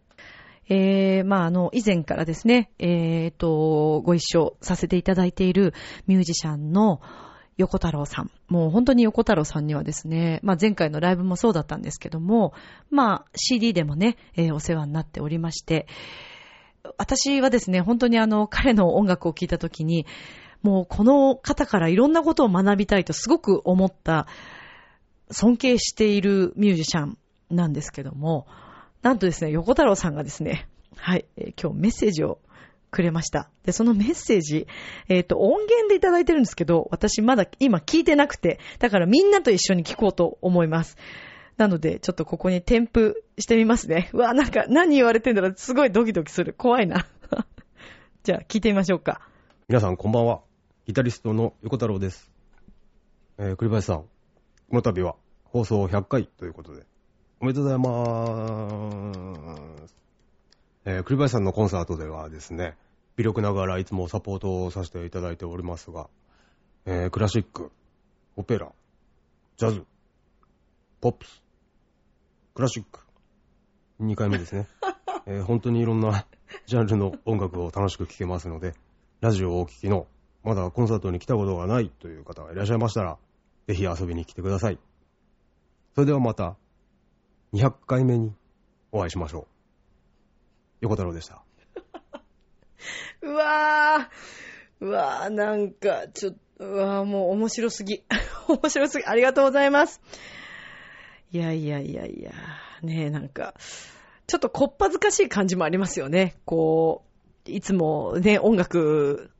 えー、まあ、あの、以前からですね、えー、と、ご一緒させていただいているミュージシャンの横太郎さん。もう本当に横太郎さんにはですね、まあ前回のライブもそうだったんですけども、まあ CD でもね、えー、お世話になっておりまして、私はですね、本当にあの、彼の音楽を聴いたときに、もうこの方からいろんなことを学びたいとすごく思った、尊敬しているミュージシャンなんですけども、なんとですね、横太郎さんがですね、はい、今日メッセージをくれました。で、そのメッセージ、えっ、ー、と、音源でいただいてるんですけど、私まだ今聞いてなくて、だからみんなと一緒に聞こうと思います。なので、ちょっとここに添付してみますね。うわ、なんか何言われてんだろう。すごいドキドキする。怖いな。じゃあ、聞いてみましょうか。皆さん、こんばんは。ギタリストの横太郎です。えー、栗林さん、この度は放送100回ということで、おめでとうございます。えー、栗林さんのコンサートではですね、微力ながらいつもサポートをさせていただいておりますが、えー、クラシック、オペラ、ジャズ、ポップス、クラシック。2回目ですね。えー本当にいろんなジャンルの音楽を楽しく聴けますので、ラジオをお聴きの、まだコンサートに来たことがないという方がいらっしゃいましたら、ぜひ遊びに来てください。それではまた、200回目にお会いしましょう。横太郎でした。うわー、うわー、なんか、ちょっと、うわー、もう面白すぎ。面白すぎ。ありがとうございます。いやいやいやいや、ねえ、なんか、ちょっとこっぱずかしい感じもありますよね。こう、いつもね、音楽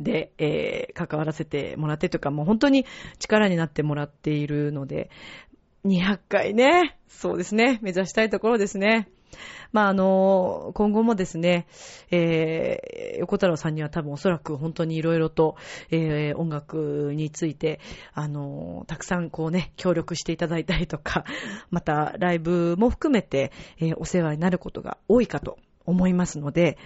で、えー、関わらせてもらってとか、もう本当に力になってもらっているので、200回ね、そうですね、目指したいところですね。まあ、あの、今後もですね、えー、横太郎さんには多分おそらく本当にいろいろと、えー、音楽について、あの、たくさんこうね、協力していただいたりとか、またライブも含めて、えー、お世話になることが多いかと思いますので、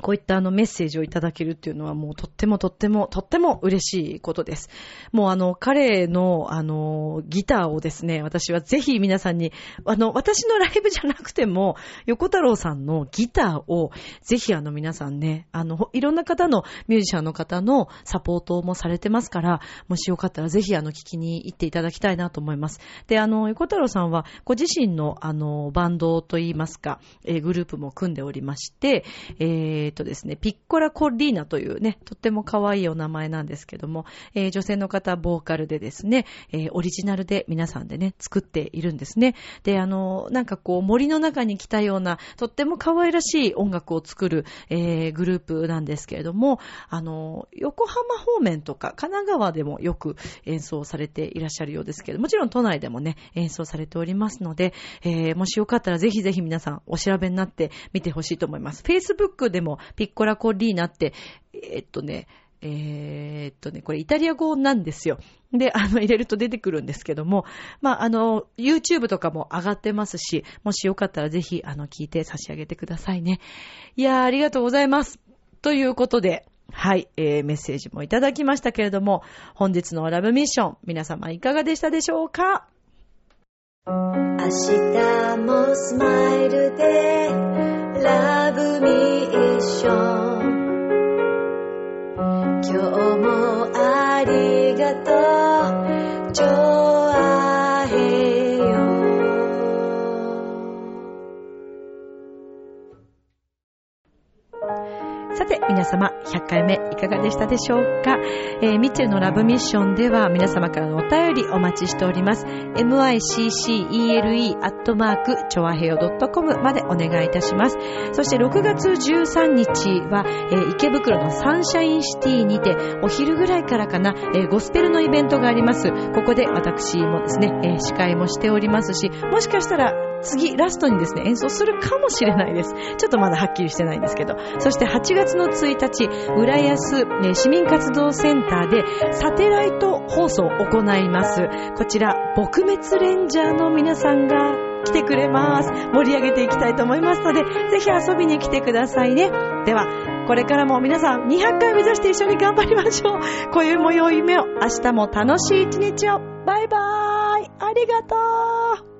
こういったあのメッセージをいただけるっていうのはもうとってもとってもとっても嬉しいことです。もうあの彼のあのギターをですね、私はぜひ皆さんに、あの私のライブじゃなくても横太郎さんのギターをぜひあの皆さんね、あのいろんな方のミュージシャンの方のサポートもされてますから、もしよかったらぜひあの聞きに行っていただきたいなと思います。で、あの横太郎さんはご自身のあのバンドといいますか、えーグループも組んでおりまして、えーえっとですね、ピッコラコリーナというね、とっても可愛いお名前なんですけども、えー女性の方、ボーカルでですね、えーオリジナルで皆さんでね、作っているんですね。で、あの、なんかこう、森の中に来たような、とっても可愛らしい音楽を作る、えーグループなんですけれども、あの、横浜方面とか、神奈川でもよく演奏されていらっしゃるようですけど、もちろん都内でもね、演奏されておりますので、えーもしよかったらぜひぜひ皆さんお調べになってみてほしいと思います。Facebook でもピッコラコリーナって、えーっとね、えーっとね、これイタリア語なんですよ。で、あの、入れると出てくるんですけども、まあ、あの、YouTube とかも上がってますし、もしよかったらぜひ、あの、聞いて差し上げてくださいね。いやー、ありがとうございます。ということで、はい、えー、メッセージもいただきましたけれども、本日のラブミッション、皆様いかがでしたでしょうか？明日もスマイルでラブミッション。今日もありがとう。皆様、100回目いかがでしたでしょうか、えーミッチェルのラブミッションでは皆様からのお便りお待ちしております。miccele アットマーク、ちょわへよ .com までお願いいたします。そして6月13日は、えー池袋のサンシャインシティにて、お昼ぐらいからかな、えーゴスペルのイベントがあります。ここで私もですね、えー司会もしておりますし、もしかしたら次、ラストにですね、演奏するかもしれないです。ちょっとまだはっきりしてないんですけど。そして8月の1日、浦安、えー市民活動センターでサテライト放送を行います。こちら、撲滅レンジャーの皆さんが来てくれます。盛り上げていきたいと思いますので、ぜひ遊びに来てくださいね。では、これからも皆さん200回目指して一緒に頑張りましょう。今宵も良い夢を、明日も楽しい一日を。バイバーイありがとう